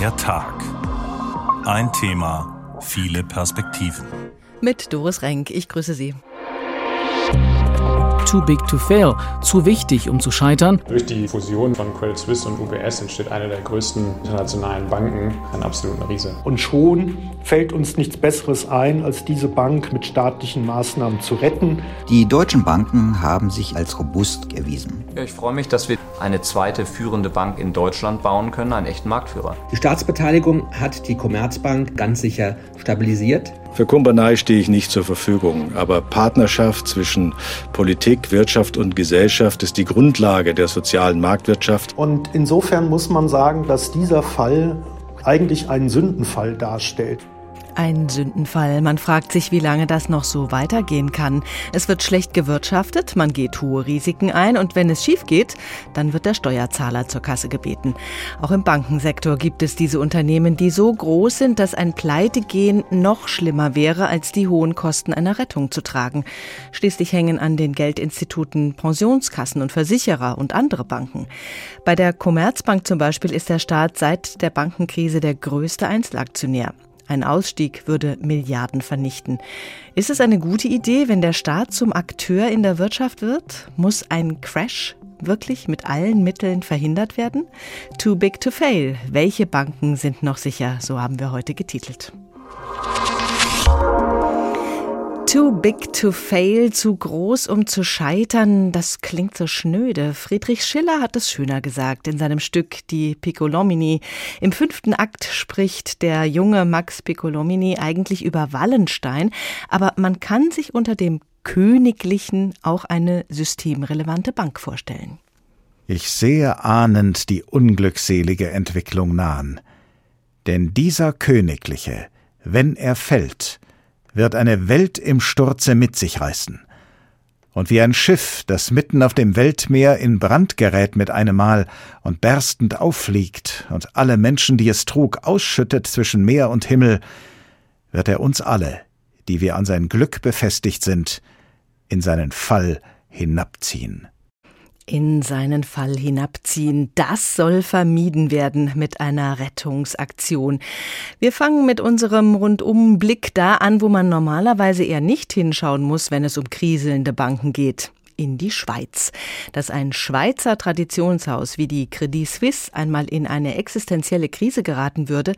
Der Tag. Ein Thema, viele Perspektiven. Mit Doris Renk, ich grüße Sie. Too big to fail, zu wichtig, um zu scheitern. Durch die Fusion von Credit Suisse und UBS entsteht eine der größten internationalen Banken, ein absoluter Riese. Und schon fällt uns nichts Besseres ein, als diese Bank mit staatlichen Maßnahmen zu retten. Die deutschen Banken haben sich als robust erwiesen. Ja, ich freue mich, dass wir eine zweite führende Bank in Deutschland bauen können, einen echten Marktführer. Die Staatsbeteiligung hat die Commerzbank ganz sicher stabilisiert. Für Kumbanei stehe ich nicht zur Verfügung, aber Partnerschaft zwischen Politik, Wirtschaft und Gesellschaft ist die Grundlage der sozialen Marktwirtschaft. Und insofern muss man sagen, dass dieser Fall eigentlich einen Sündenfall darstellt. Ein Sündenfall. Man fragt sich, wie lange das noch so weitergehen kann. Es wird schlecht gewirtschaftet, man geht hohe Risiken ein und wenn es schief geht, dann wird der Steuerzahler zur Kasse gebeten. Auch im Bankensektor gibt es diese Unternehmen, die so groß sind, dass ein Pleitegehen noch schlimmer wäre, als die hohen Kosten einer Rettung zu tragen. Schließlich hängen an den Geldinstituten Pensionskassen und Versicherer und andere Banken. Bei der Commerzbank zum Beispiel ist der Staat seit der Bankenkrise der größte Einzelaktionär. Ein Ausstieg würde Milliarden vernichten. Ist es eine gute Idee, wenn der Staat zum Akteur in der Wirtschaft wird? Muss ein Crash wirklich mit allen Mitteln verhindert werden? Too big to fail. Welche Banken sind noch sicher? So haben wir heute getitelt. Too big to fail, zu groß, um zu scheitern, das klingt so schnöde. Friedrich Schiller hat es schöner gesagt in seinem Stück Die Piccolomini. Im fünften Akt spricht der junge Max Piccolomini eigentlich über Wallenstein, aber man kann sich unter dem Königlichen auch eine systemrelevante Bank vorstellen. Ich sehe ahnend die unglückselige Entwicklung nahen. Denn dieser Königliche, wenn er fällt, wird eine Welt im Sturze mit sich reißen. Und wie ein Schiff, das mitten auf dem Weltmeer in Brand gerät mit einem Mal und berstend auffliegt und alle Menschen, die es trug, ausschüttet zwischen Meer und Himmel, wird er uns alle, die wir an sein Glück befestigt sind, in seinen Fall hinabziehen in seinen Fall hinabziehen. Das soll vermieden werden mit einer Rettungsaktion. Wir fangen mit unserem Rundumblick da an, wo man normalerweise eher nicht hinschauen muss, wenn es um kriselnde Banken geht in die Schweiz. Dass ein Schweizer Traditionshaus wie die Credit Suisse einmal in eine existenzielle Krise geraten würde,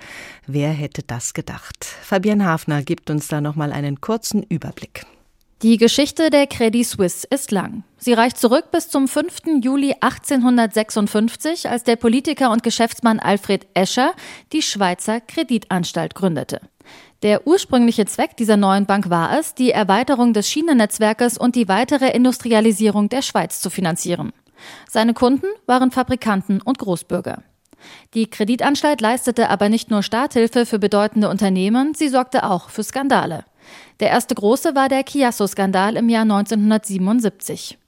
wer hätte das gedacht? Fabian Hafner gibt uns da noch mal einen kurzen Überblick. Die Geschichte der Credit Suisse ist lang. Sie reicht zurück bis zum 5. Juli 1856, als der Politiker und Geschäftsmann Alfred Escher die Schweizer Kreditanstalt gründete. Der ursprüngliche Zweck dieser neuen Bank war es, die Erweiterung des Schienennetzwerkes und die weitere Industrialisierung der Schweiz zu finanzieren. Seine Kunden waren Fabrikanten und Großbürger. Die Kreditanstalt leistete aber nicht nur Starthilfe für bedeutende Unternehmen, sie sorgte auch für Skandale. Der erste große war der Chiasso-Skandal im Jahr 1977.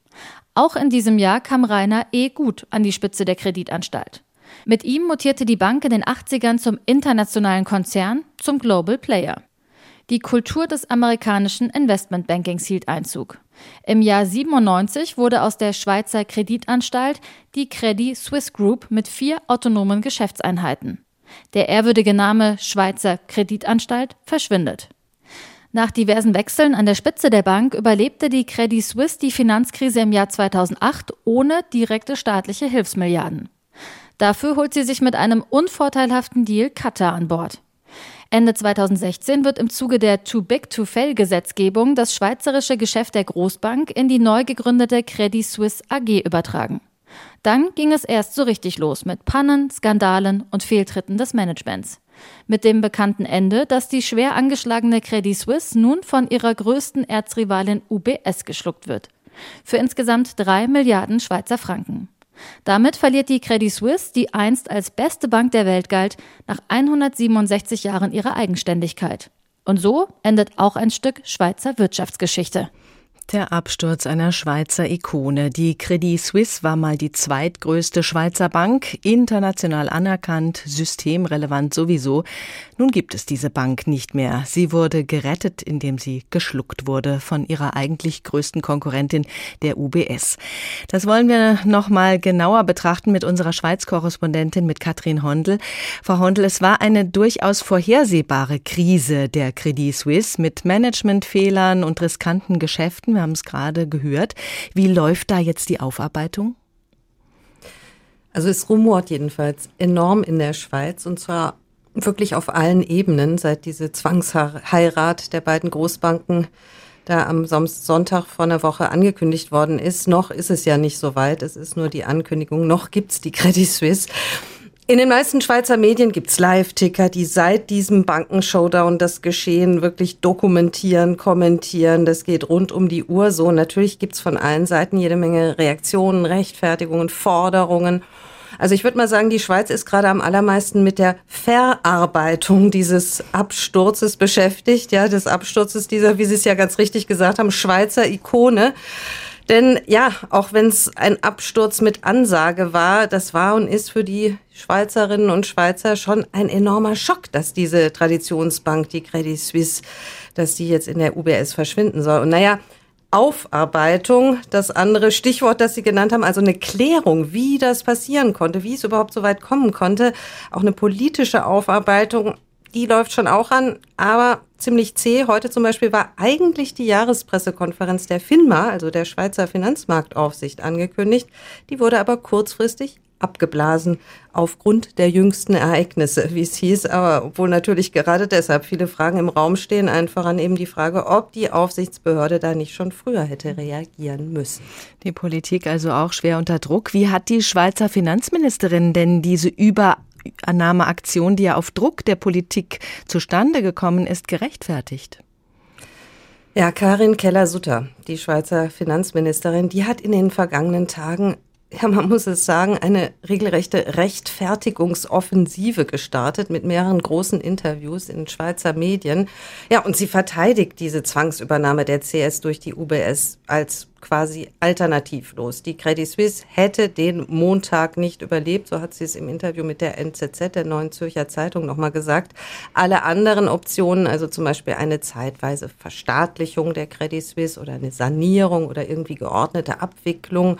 Auch in diesem Jahr kam Rainer E. Gut an die Spitze der Kreditanstalt. Mit ihm mutierte die Bank in den 80ern zum internationalen Konzern, zum Global Player. Die Kultur des amerikanischen Investmentbankings hielt Einzug. Im Jahr 97 wurde aus der Schweizer Kreditanstalt die Credit Suisse Group mit vier autonomen Geschäftseinheiten. Der ehrwürdige Name Schweizer Kreditanstalt verschwindet. Nach diversen Wechseln an der Spitze der Bank überlebte die Credit Suisse die Finanzkrise im Jahr 2008 ohne direkte staatliche Hilfsmilliarden. Dafür holt sie sich mit einem unvorteilhaften Deal Qatar an Bord. Ende 2016 wird im Zuge der Too Big to Fail Gesetzgebung das schweizerische Geschäft der Großbank in die neu gegründete Credit Suisse AG übertragen. Dann ging es erst so richtig los mit Pannen, Skandalen und Fehltritten des Managements. Mit dem bekannten Ende, dass die schwer angeschlagene Credit Suisse nun von ihrer größten Erzrivalin UBS geschluckt wird. Für insgesamt drei Milliarden Schweizer Franken. Damit verliert die Credit Suisse, die einst als beste Bank der Welt galt, nach 167 Jahren ihre Eigenständigkeit. Und so endet auch ein Stück Schweizer Wirtschaftsgeschichte. Der Absturz einer Schweizer Ikone. Die Credit Suisse war mal die zweitgrößte Schweizer Bank, international anerkannt, systemrelevant sowieso. Nun gibt es diese Bank nicht mehr. Sie wurde gerettet, indem sie geschluckt wurde von ihrer eigentlich größten Konkurrentin, der UBS. Das wollen wir noch mal genauer betrachten mit unserer Schweiz-Korrespondentin, mit Katrin Hondel. Frau Hondel, es war eine durchaus vorhersehbare Krise der Credit Suisse mit Managementfehlern und riskanten Geschäften. Wir haben es gerade gehört. Wie läuft da jetzt die Aufarbeitung? Also es rumort jedenfalls enorm in der Schweiz und zwar wirklich auf allen Ebenen, seit diese Zwangsheirat der beiden Großbanken da am Sonntag vor einer Woche angekündigt worden ist. Noch ist es ja nicht so weit, es ist nur die Ankündigung, noch gibt's die Credit Suisse. In den meisten Schweizer Medien gibt's Live-Ticker, die seit diesem Bankenshowdown das Geschehen wirklich dokumentieren, kommentieren. Das geht rund um die Uhr so. Natürlich gibt's von allen Seiten jede Menge Reaktionen, Rechtfertigungen, Forderungen. Also ich würde mal sagen, die Schweiz ist gerade am allermeisten mit der Verarbeitung dieses Absturzes beschäftigt, ja, des Absturzes dieser, wie Sie es ja ganz richtig gesagt haben, Schweizer Ikone. Denn ja, auch wenn es ein Absturz mit Ansage war, das war und ist für die Schweizerinnen und Schweizer schon ein enormer Schock, dass diese Traditionsbank, die Credit Suisse, dass die jetzt in der UBS verschwinden soll. Und naja, Aufarbeitung, das andere Stichwort, das Sie genannt haben, also eine Klärung, wie das passieren konnte, wie es überhaupt so weit kommen konnte, auch eine politische Aufarbeitung, die läuft schon auch an, aber ziemlich zäh. Heute zum Beispiel war eigentlich die Jahrespressekonferenz der FINMA, also der Schweizer Finanzmarktaufsicht, angekündigt. Die wurde aber kurzfristig abgeblasen aufgrund der jüngsten Ereignisse, wie es hieß. Aber obwohl natürlich gerade deshalb viele Fragen im Raum stehen, einfach an eben die Frage, ob die Aufsichtsbehörde da nicht schon früher hätte reagieren müssen. Die Politik also auch schwer unter Druck. Wie hat die Schweizer Finanzministerin denn diese Überannahmeaktion, die ja auf Druck der Politik zustande gekommen ist, gerechtfertigt? Ja, Karin Keller-Sutter, die Schweizer Finanzministerin, die hat in den vergangenen Tagen ja, man muss es sagen, eine regelrechte Rechtfertigungsoffensive gestartet mit mehreren großen Interviews in Schweizer Medien. Ja, und sie verteidigt diese Zwangsübernahme der CS durch die UBS als quasi alternativlos. Die Credit Suisse hätte den Montag nicht überlebt, so hat sie es im Interview mit der NZZ, der Neuen Zürcher Zeitung, nochmal gesagt. Alle anderen Optionen, also zum Beispiel eine zeitweise Verstaatlichung der Credit Suisse oder eine Sanierung oder irgendwie geordnete Abwicklung,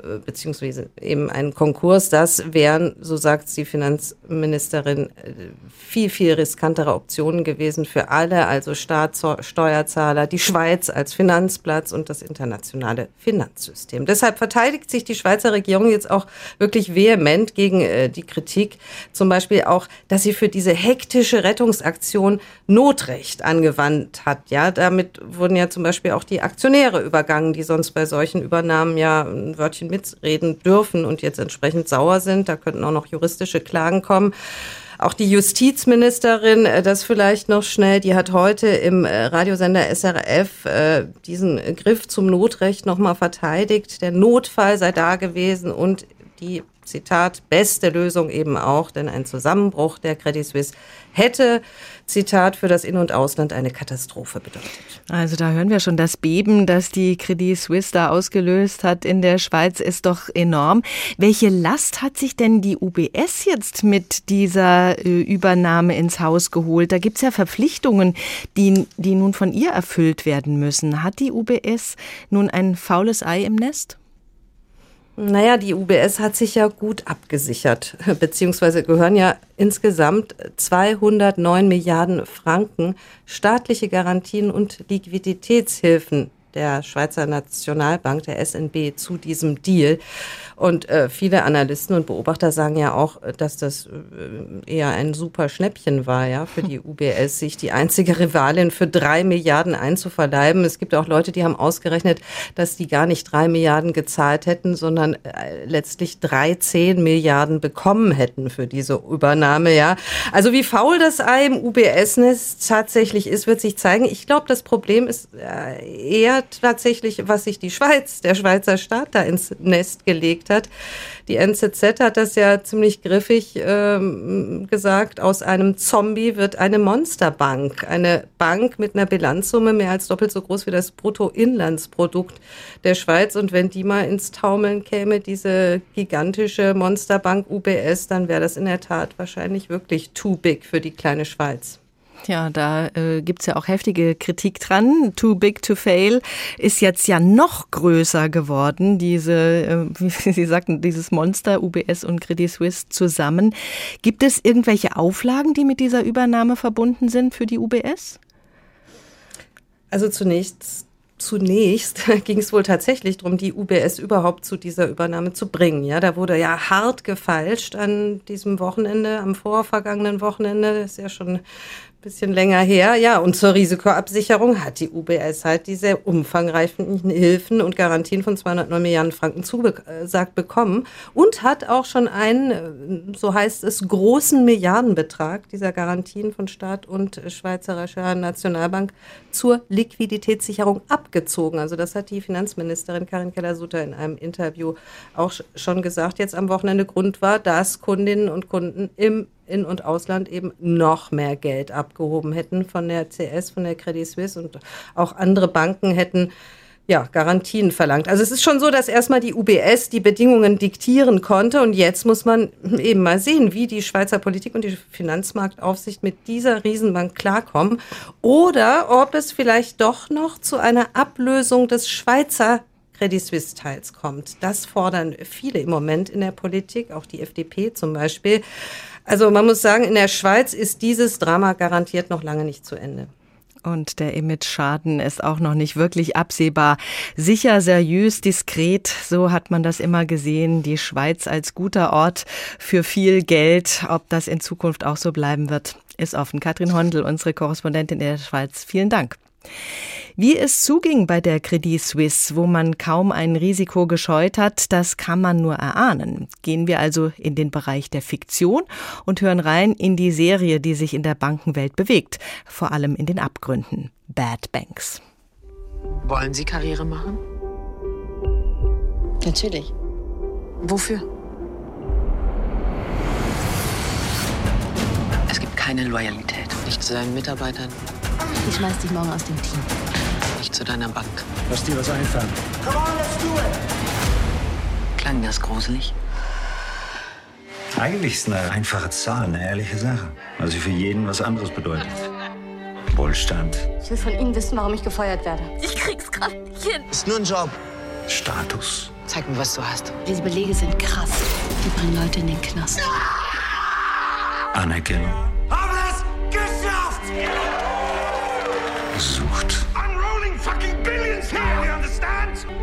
äh, beziehungsweise eben ein Konkurs, das wären, so sagt die Finanzministerin, äh, viel, viel riskantere Optionen gewesen für alle, also Staat, Steuerzahler, die Schweiz als Finanzplatz und das internationale internationale Finanzsystem. Deshalb verteidigt sich die Schweizer Regierung jetzt auch wirklich vehement gegen äh, die Kritik, zum Beispiel auch, dass sie für diese hektische Rettungsaktion Notrecht angewandt hat. Ja, damit wurden ja zum Beispiel auch die Aktionäre übergangen, die sonst bei solchen Übernahmen ja ein Wörtchen mitreden dürfen und jetzt entsprechend sauer sind. Da könnten auch noch juristische Klagen kommen. Auch die Justizministerin, äh, das vielleicht noch schnell, die hat heute im äh, Radiosender SRF äh, diesen Griff zum Notrecht nochmal verteidigt. Der Notfall sei da gewesen und die Zitat, beste Lösung eben auch, denn ein Zusammenbruch der Credit Suisse hätte, Zitat, für das In- und Ausland eine Katastrophe bedeutet. Also da hören wir schon, das Beben, das die Credit Suisse da ausgelöst hat in der Schweiz, ist doch enorm. Welche Last hat sich denn die UBS jetzt mit dieser äh, Übernahme ins Haus geholt? Da gibt es ja Verpflichtungen, die, die nun von ihr erfüllt werden müssen. Hat die UBS nun ein faules Ei im Nest? Naja, die UBS hat sich ja gut abgesichert, beziehungsweise gehören ja insgesamt 209 Milliarden Franken staatliche Garantien und Liquiditätshilfen der Schweizer Nationalbank, der SNB, zu diesem Deal. Und äh, viele Analysten und Beobachter sagen ja auch, dass das äh, eher ein super Schnäppchen war, ja, für die UBS, sich die einzige Rivalin für drei Milliarden einzuverleiben. Es gibt auch Leute, die haben ausgerechnet, dass die gar nicht drei Milliarden gezahlt hätten, sondern äh, letztlich 13 Milliarden bekommen hätten für diese Übernahme, ja. Also wie faul das Ei im UBS-Nest tatsächlich ist, wird sich zeigen. Ich glaube, das Problem ist äh, eher hat tatsächlich, was sich die Schweiz, der Schweizer Staat da ins Nest gelegt hat. Die NZZ hat das ja ziemlich griffig ähm, gesagt. Aus einem Zombie wird eine Monsterbank. Eine Bank mit einer Bilanzsumme mehr als doppelt so groß wie das Bruttoinlandsprodukt der Schweiz. Und wenn die mal ins Taumeln käme, diese gigantische Monsterbank UBS, dann wäre das in der Tat wahrscheinlich wirklich too big für die kleine Schweiz. Ja, da äh, gibt ja auch heftige Kritik dran. Too big to fail ist jetzt ja noch größer geworden, diese, äh, wie Sie sagten, dieses Monster UBS und Credit Suisse zusammen. Gibt es irgendwelche Auflagen, die mit dieser Übernahme verbunden sind für die UBS? Also zunächst zunächst ging es wohl tatsächlich darum, die UBS überhaupt zu dieser Übernahme zu bringen. Ja, da wurde ja hart gefeilscht an diesem Wochenende, am vorvergangenen Wochenende. Das ist ja schon bisschen länger her. Ja, und zur Risikoabsicherung hat die UBS halt diese umfangreichen Hilfen und Garantien von 209 Milliarden Franken zugesagt bekommen und hat auch schon einen, so heißt es, großen Milliardenbetrag dieser Garantien von Staat und Schweizerischer Nationalbank zur Liquiditätssicherung abgezogen. Also das hat die Finanzministerin Karin Keller-Sutter in einem Interview auch schon gesagt. Jetzt am Wochenende Grund war, dass Kundinnen und Kunden im in- und Ausland eben noch mehr Geld abgehoben hätten von der CS, von der Credit Suisse und auch andere Banken hätten ja, Garantien verlangt. Also es ist schon so, dass erstmal die UBS die Bedingungen diktieren konnte und jetzt muss man eben mal sehen, wie die Schweizer Politik und die Finanzmarktaufsicht mit dieser Riesenbank klarkommen oder ob es vielleicht doch noch zu einer Ablösung des Schweizer Credit Suisse-Teils kommt. Das fordern viele im Moment in der Politik, auch die FDP zum Beispiel. Also man muss sagen, in der Schweiz ist dieses Drama garantiert noch lange nicht zu Ende. Und der Image-Schaden ist auch noch nicht wirklich absehbar. Sicher, seriös, diskret, so hat man das immer gesehen. Die Schweiz als guter Ort für viel Geld. Ob das in Zukunft auch so bleiben wird, ist offen. Katrin Hondel, unsere Korrespondentin in der Schweiz. Vielen Dank. Wie es zuging bei der Credit Suisse, wo man kaum ein Risiko gescheut hat, das kann man nur erahnen. Gehen wir also in den Bereich der Fiktion und hören rein in die Serie, die sich in der Bankenwelt bewegt, vor allem in den Abgründen. Bad Banks. Wollen Sie Karriere machen? Natürlich. Wofür? Es gibt keine Loyalität. Nicht zu seinen Mitarbeitern, ich schmeiß dich morgen aus dem Team. Nicht zu deiner Bank. Lass dir was einfallen. Come on, let's do it. Klang das gruselig? Eigentlich ist eine einfache Zahl eine ehrliche Sache, weil sie für jeden was anderes bedeutet. Wohlstand. Ich will von Ihnen wissen, warum ich gefeuert werde. Ich krieg's gerade nicht hin. Ist nur ein Job. Status. Zeig mir, was du hast. Diese Belege sind krass. Die bringen Leute in den Knast. Anerkennung.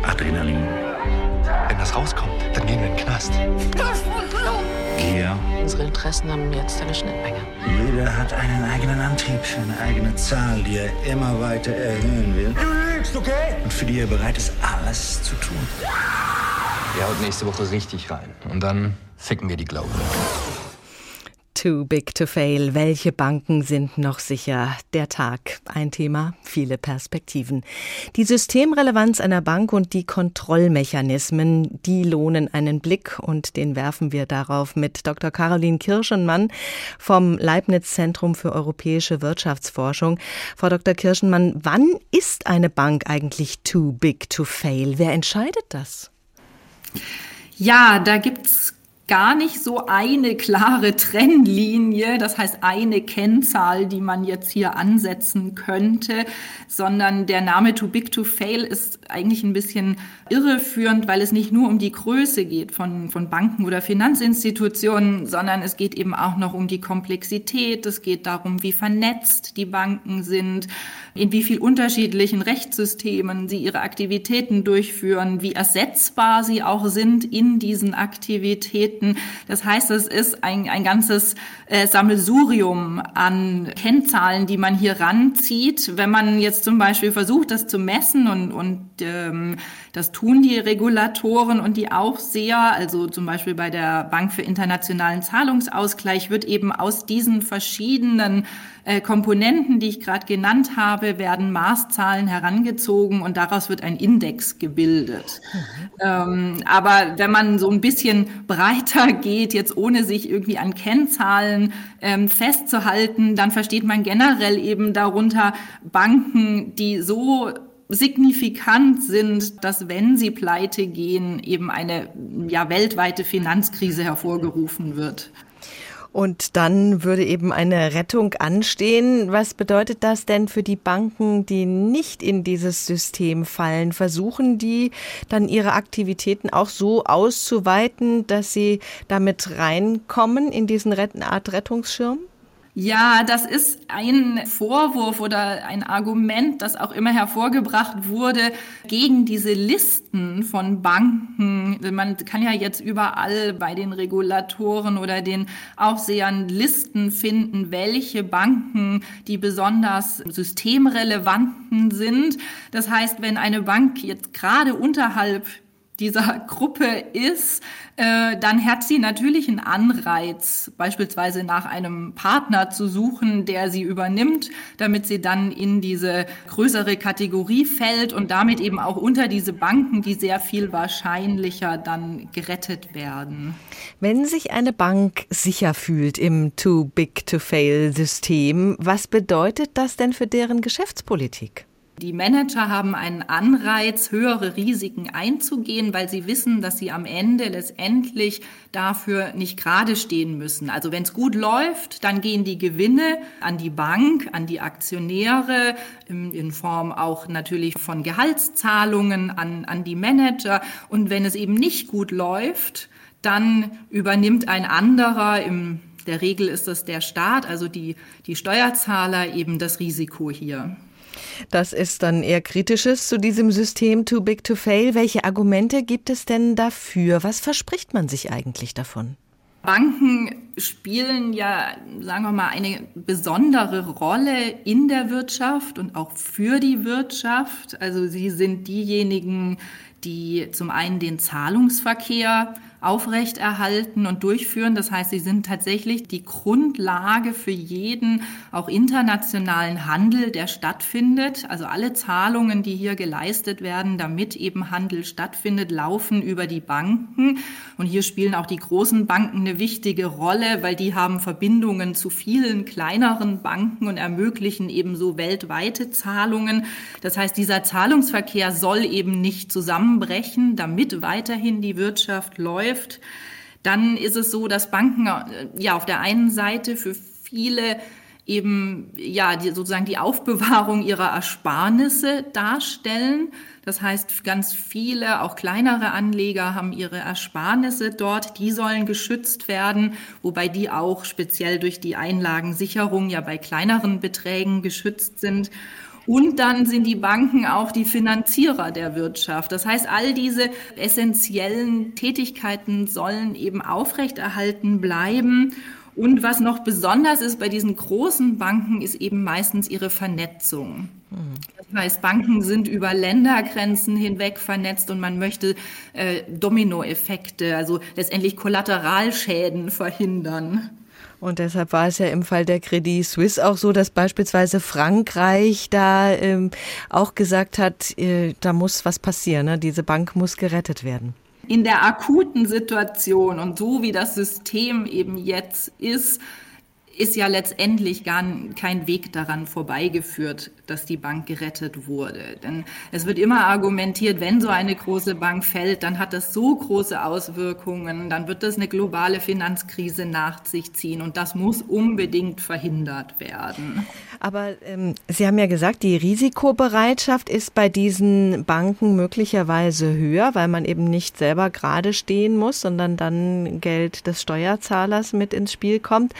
Adrenalin. Wenn das rauskommt, dann gehen wir in den Knast. Gier. Unsere Interessen haben jetzt eine Schnittmenge. Jeder hat einen eigenen Antrieb, eine eigene Zahl, die er immer weiter erhöhen will. Du lügst, okay? Und für die er bereit ist, alles zu tun. Er haut nächste Woche richtig rein. Und dann ficken wir die Glaube. Too big to fail. Welche Banken sind noch sicher? Der Tag. Ein Thema, viele Perspektiven. Die Systemrelevanz einer Bank und die Kontrollmechanismen, die lohnen einen Blick und den werfen wir darauf mit Dr. Caroline Kirschenmann vom Leibniz Zentrum für europäische Wirtschaftsforschung. Frau Dr. Kirschenmann, wann ist eine Bank eigentlich too big to fail? Wer entscheidet das? Ja, da gibt's gar nicht so eine klare Trennlinie, das heißt eine Kennzahl, die man jetzt hier ansetzen könnte, sondern der Name Too Big to Fail ist eigentlich ein bisschen irreführend, weil es nicht nur um die Größe geht von, von Banken oder Finanzinstitutionen, sondern es geht eben auch noch um die Komplexität, es geht darum, wie vernetzt die Banken sind, in wie viel unterschiedlichen Rechtssystemen sie ihre Aktivitäten durchführen, wie ersetzbar sie auch sind in diesen Aktivitäten auftreten. Das heißt, es ist ein, ein ganzes äh, Sammelsurium an Kennzahlen, die man hier ranzieht. Wenn man jetzt zum Beispiel versucht, das zu messen und, und ähm, das tun die Regulatoren und die Aufseher, also zum Beispiel bei der Bank für internationalen Zahlungsausgleich wird eben aus diesen verschiedenen äh, Komponenten, die ich gerade genannt habe, werden Maßzahlen herangezogen und daraus wird ein Index gebildet. Mhm. Ähm, aber wenn man so ein bisschen breiter geht, jetzt ohne sich irgendwie an Kennzahlen ähm, festzuhalten, dann versteht man generell eben darunter Banken, die so signifikant sind, dass wenn sie pleite gehen, eben eine ja, weltweite Finanzkrise hervorgerufen wird. Und dann würde eben eine Rettung anstehen. Was bedeutet das denn für die Banken, die nicht in dieses System fallen? Versuchen die dann ihre Aktivitäten auch so auszuweiten, dass sie damit reinkommen in diesen Art Rettungsschirm? Ja, das ist ein Vorwurf oder ein Argument, das auch immer hervorgebracht wurde gegen diese Listen von Banken. Man kann ja jetzt überall bei den Regulatoren oder den Aufsehern Listen finden, welche Banken die besonders systemrelevanten sind. Das heißt, wenn eine Bank jetzt gerade unterhalb dieser Gruppe ist, äh, dann hat sie natürlich einen Anreiz, beispielsweise nach einem Partner zu suchen, der sie übernimmt, damit sie dann in diese größere Kategorie fällt und damit eben auch unter diese Banken, die sehr viel wahrscheinlicher dann gerettet werden. Wenn sich eine Bank sicher fühlt im Too Big to Fail System, was bedeutet das denn für deren Geschäftspolitik? Die Manager haben einen Anreiz, höhere Risiken einzugehen, weil sie wissen, dass sie am Ende letztendlich dafür nicht gerade stehen müssen. Also wenn es gut läuft, dann gehen die Gewinne an die Bank, an die Aktionäre, in Form auch natürlich von Gehaltszahlungen an, an die Manager. Und wenn es eben nicht gut läuft, dann übernimmt ein anderer im der Regel ist es der Staat, also die, die Steuerzahler eben das Risiko hier. Das ist dann eher kritisches zu diesem System Too Big to Fail. Welche Argumente gibt es denn dafür? Was verspricht man sich eigentlich davon? Banken spielen ja, sagen wir mal, eine besondere Rolle in der Wirtschaft und auch für die Wirtschaft. Also sie sind diejenigen, die zum einen den Zahlungsverkehr aufrechterhalten und durchführen. Das heißt, sie sind tatsächlich die Grundlage für jeden auch internationalen Handel, der stattfindet. Also alle Zahlungen, die hier geleistet werden, damit eben Handel stattfindet, laufen über die Banken. Und hier spielen auch die großen Banken eine wichtige Rolle, weil die haben Verbindungen zu vielen kleineren Banken und ermöglichen ebenso weltweite Zahlungen. Das heißt, dieser Zahlungsverkehr soll eben nicht zusammenbrechen, damit weiterhin die Wirtschaft läuft läuft, dann ist es so, dass Banken äh, ja auf der einen Seite für viele eben ja die, sozusagen die Aufbewahrung ihrer Ersparnisse darstellen. Das heißt, ganz viele, auch kleinere Anleger haben ihre Ersparnisse dort, die sollen geschützt werden, wobei die auch speziell durch die Einlagensicherung ja bei kleineren Beträgen geschützt sind. Und dann sind die Banken auch die Finanzierer der Wirtschaft. Das heißt, all diese essentiellen Tätigkeiten sollen eben aufrechterhalten bleiben. Und was noch besonders ist bei diesen großen Banken, ist eben meistens ihre Vernetzung. Das heißt, Banken sind über Ländergrenzen hinweg vernetzt und man möchte äh, Dominoeffekte, also letztendlich Kollateralschäden verhindern. Und deshalb war es ja im Fall der Credit Suisse auch so, dass beispielsweise Frankreich da ähm, auch gesagt hat, äh, da muss was passieren, ne? diese Bank muss gerettet werden. In der akuten Situation und so wie das System eben jetzt ist, ist ja letztendlich gar kein Weg daran vorbeigeführt, dass die Bank gerettet wurde. Denn es wird immer argumentiert, wenn so eine große Bank fällt, dann hat das so große Auswirkungen, dann wird das eine globale Finanzkrise nach sich ziehen und das muss unbedingt verhindert werden. Aber ähm, Sie haben ja gesagt, die Risikobereitschaft ist bei diesen Banken möglicherweise höher, weil man eben nicht selber gerade stehen muss, sondern dann Geld des Steuerzahlers mit ins Spiel kommt.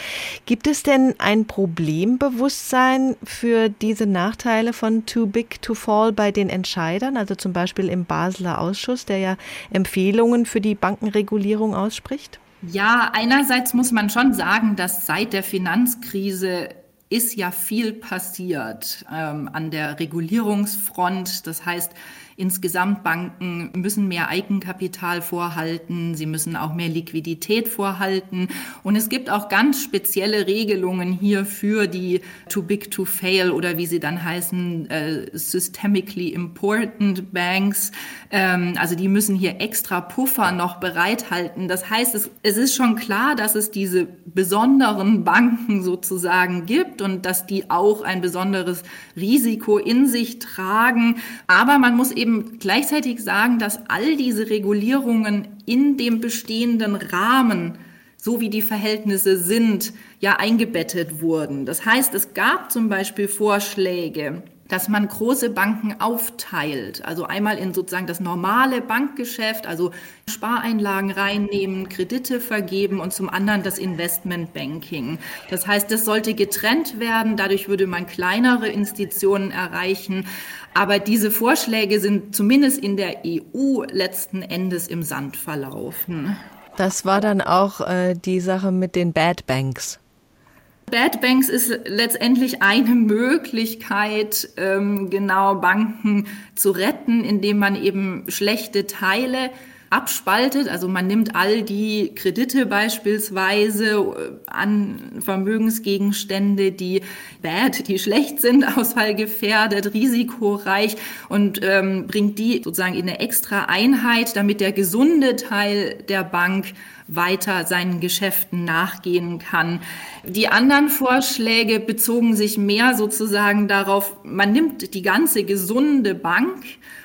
Gibt es denn ein Problembewusstsein für diese Nachteile von Too Big to Fall bei den Entscheidern, also zum Beispiel im Basler Ausschuss, der ja Empfehlungen für die Bankenregulierung ausspricht? Ja, einerseits muss man schon sagen, dass seit der Finanzkrise ist ja viel passiert ähm, an der Regulierungsfront. Das heißt, Insgesamt Banken müssen mehr Eigenkapital vorhalten, sie müssen auch mehr Liquidität vorhalten. Und es gibt auch ganz spezielle Regelungen hier für die Too Big to Fail oder wie sie dann heißen, äh, Systemically Important Banks. Ähm, also die müssen hier extra Puffer noch bereithalten. Das heißt, es, es ist schon klar, dass es diese besonderen Banken sozusagen gibt und dass die auch ein besonderes Risiko in sich tragen. Aber man muss eben eben gleichzeitig sagen, dass all diese Regulierungen in dem bestehenden Rahmen so wie die Verhältnisse sind, ja eingebettet wurden. Das heißt, es gab zum Beispiel Vorschläge, dass man große Banken aufteilt. Also einmal in sozusagen das normale Bankgeschäft, also Spareinlagen reinnehmen, Kredite vergeben und zum anderen das Investmentbanking. Das heißt, das sollte getrennt werden. Dadurch würde man kleinere Institutionen erreichen. Aber diese Vorschläge sind zumindest in der EU letzten Endes im Sand verlaufen. Das war dann auch äh, die Sache mit den Bad Banks. Bad Banks ist letztendlich eine Möglichkeit, ähm, genau Banken zu retten, indem man eben schlechte Teile abspaltet. Also man nimmt all die Kredite beispielsweise äh, an Vermögensgegenstände, die bad, die schlecht sind, ausfallgefährdet, risikoreich und ähm, bringt die sozusagen in eine extra Einheit, damit der gesunde Teil der Bank weiter seinen Geschäften nachgehen kann. Die anderen Vorschläge bezogen sich mehr sozusagen darauf, man nimmt die ganze gesunde Bank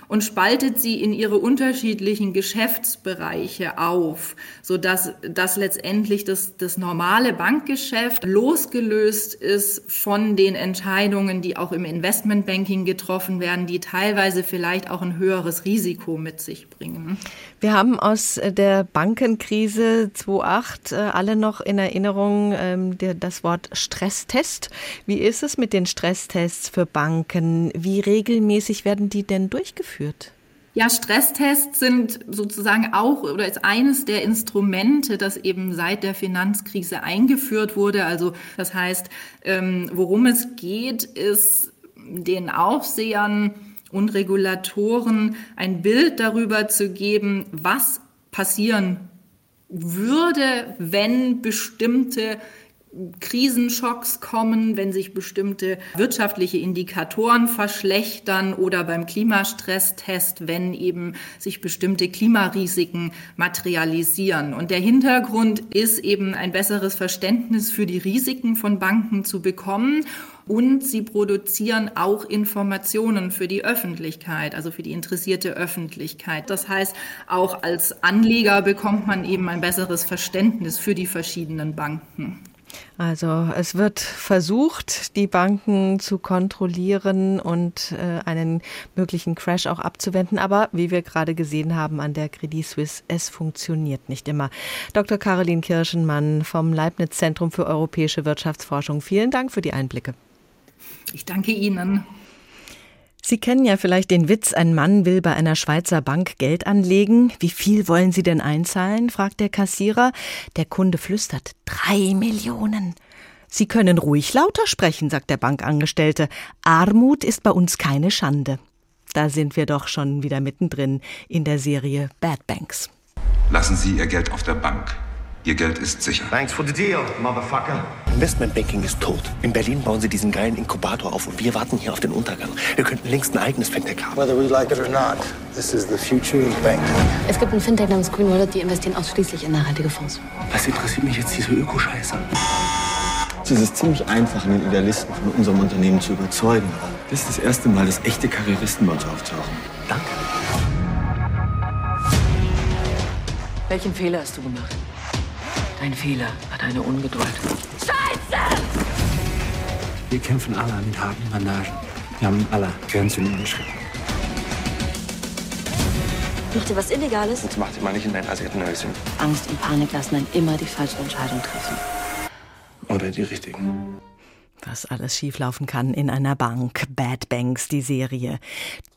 und spaltet sie in ihre unterschiedlichen Geschäftsbereiche auf, so dass, dass letztendlich das, das normale Bankgeschäft losgelöst ist von den Entscheidungen, die auch im Investmentbanking getroffen werden, die teilweise vielleicht auch ein höheres Risiko mit sich bringen. Wir haben aus der Bankenkrise 2008 äh, alle noch in Erinnerung ähm, das Wort Stresstest. Wie ist es mit den Stresstests für Banken? Wie regelmäßig werden die denn durchgeführt? Ja, Stresstests sind sozusagen auch oder ist eines der Instrumente, das eben seit der Finanzkrise eingeführt wurde. Also das heißt, ähm, worum es geht, ist den Aufsehern und Regulatoren ein Bild darüber zu geben, was passieren würde, wenn bestimmte Krisenschocks kommen, wenn sich bestimmte wirtschaftliche Indikatoren verschlechtern oder beim Klimastresstest, wenn eben sich bestimmte Klimarisiken materialisieren. Und der Hintergrund ist eben ein besseres Verständnis für die Risiken von Banken zu bekommen und sie produzieren auch Informationen für die Öffentlichkeit, also für die interessierte Öffentlichkeit. Das heißt, auch als Anleger bekommt man eben ein besseres Verständnis für die verschiedenen Banken. Also es wird versucht, die Banken zu kontrollieren und äh, einen möglichen Crash auch abzuwenden. Aber wie wir gerade gesehen haben an der Credit Suisse, es funktioniert nicht immer. Dr. Caroline Kirschenmann vom Leibniz Zentrum für europäische Wirtschaftsforschung, vielen Dank für die Einblicke. Ich danke Ihnen. Sie kennen ja vielleicht den Witz, ein Mann will bei einer Schweizer Bank Geld anlegen. Wie viel wollen Sie denn einzahlen? fragt der Kassierer. Der Kunde flüstert, drei Millionen. Sie können ruhig lauter sprechen, sagt der Bankangestellte. Armut ist bei uns keine Schande. Da sind wir doch schon wieder mittendrin in der Serie Bad Banks. Lassen Sie Ihr Geld auf der Bank. Ihr Geld ist sicher. Thanks for the deal, motherfucker. Investmentbanking ist tot. In Berlin bauen sie diesen geilen Inkubator auf und wir warten hier auf den Untergang. Wir könnten längst ein eigenes Fintech haben. Whether we like it or not, this is the future of banking. Es gibt ein Fintech namens Green Wallet, die investieren ausschließlich in nachhaltige Fonds. Was interessiert mich jetzt diese Ökoscheiße? Es ist ziemlich einfach, einen Idealisten von unserem Unternehmen zu überzeugen. Das ist das erste Mal, dass echte Karrieristen bei uns auftauchen. Danke. Welchen Fehler hast du gemacht? Dein Fehler war deine Ungeduld. Scheiße! Wir kämpfen alle mit harten Bandagen. Wir haben alle Grenzen überschritten. Macht ihr was Illegales? Jetzt macht sie mal nicht in dein Assettenhäuschen. Angst und Panik lassen einen immer die falsche Entscheidung treffen. Oder die richtigen. Was alles schieflaufen kann in einer Bank. Bad Banks, die Serie.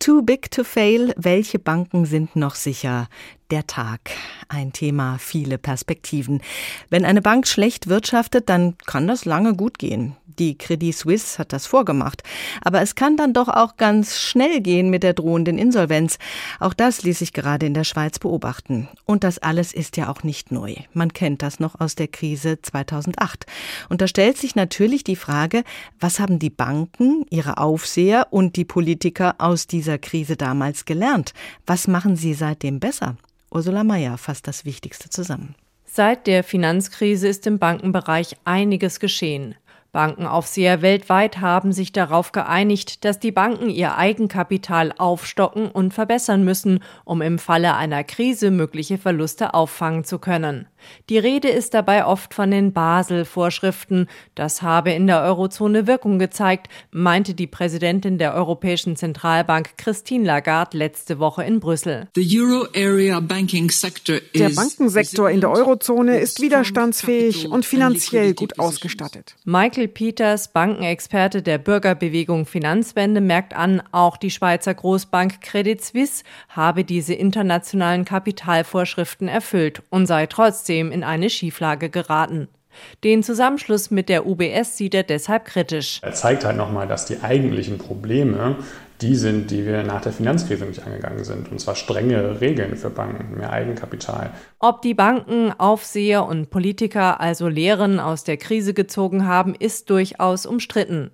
Too Big to Fail. Welche Banken sind noch sicher? Der Tag. Ein Thema, viele Perspektiven. Wenn eine Bank schlecht wirtschaftet, dann kann das lange gut gehen. Die Credit Suisse hat das vorgemacht. Aber es kann dann doch auch ganz schnell gehen mit der drohenden Insolvenz. Auch das ließ sich gerade in der Schweiz beobachten. Und das alles ist ja auch nicht neu. Man kennt das noch aus der Krise 2008. Und da stellt sich natürlich die Frage, was haben die Banken, ihre Aufseher und die Politiker aus dieser Krise damals gelernt? Was machen sie seitdem besser? Ursula Mayer fasst das Wichtigste zusammen. Seit der Finanzkrise ist im Bankenbereich einiges geschehen. Bankenaufseher weltweit haben sich darauf geeinigt, dass die Banken ihr Eigenkapital aufstocken und verbessern müssen, um im Falle einer Krise mögliche Verluste auffangen zu können. Die Rede ist dabei oft von den Basel-Vorschriften. Das habe in der Eurozone Wirkung gezeigt, meinte die Präsidentin der Europäischen Zentralbank Christine Lagarde letzte Woche in Brüssel. Der Bankensektor in der Eurozone ist widerstandsfähig und finanziell gut ausgestattet. Michael Peters, Bankenexperte der Bürgerbewegung Finanzwende, merkt an, auch die Schweizer Großbank Credit Suisse habe diese internationalen Kapitalvorschriften erfüllt und sei trotzdem trotzdem in eine Schieflage geraten. Den Zusammenschluss mit der UBS sieht er deshalb kritisch. Er zeigt halt nochmal, dass die eigentlichen Probleme die sind, die wir nach der Finanzkrise nicht angegangen sind. Und zwar strenge Regeln für Banken, mehr Eigenkapital. Ob die Banken, Aufseher und Politiker also Lehren aus der Krise gezogen haben, ist durchaus umstritten.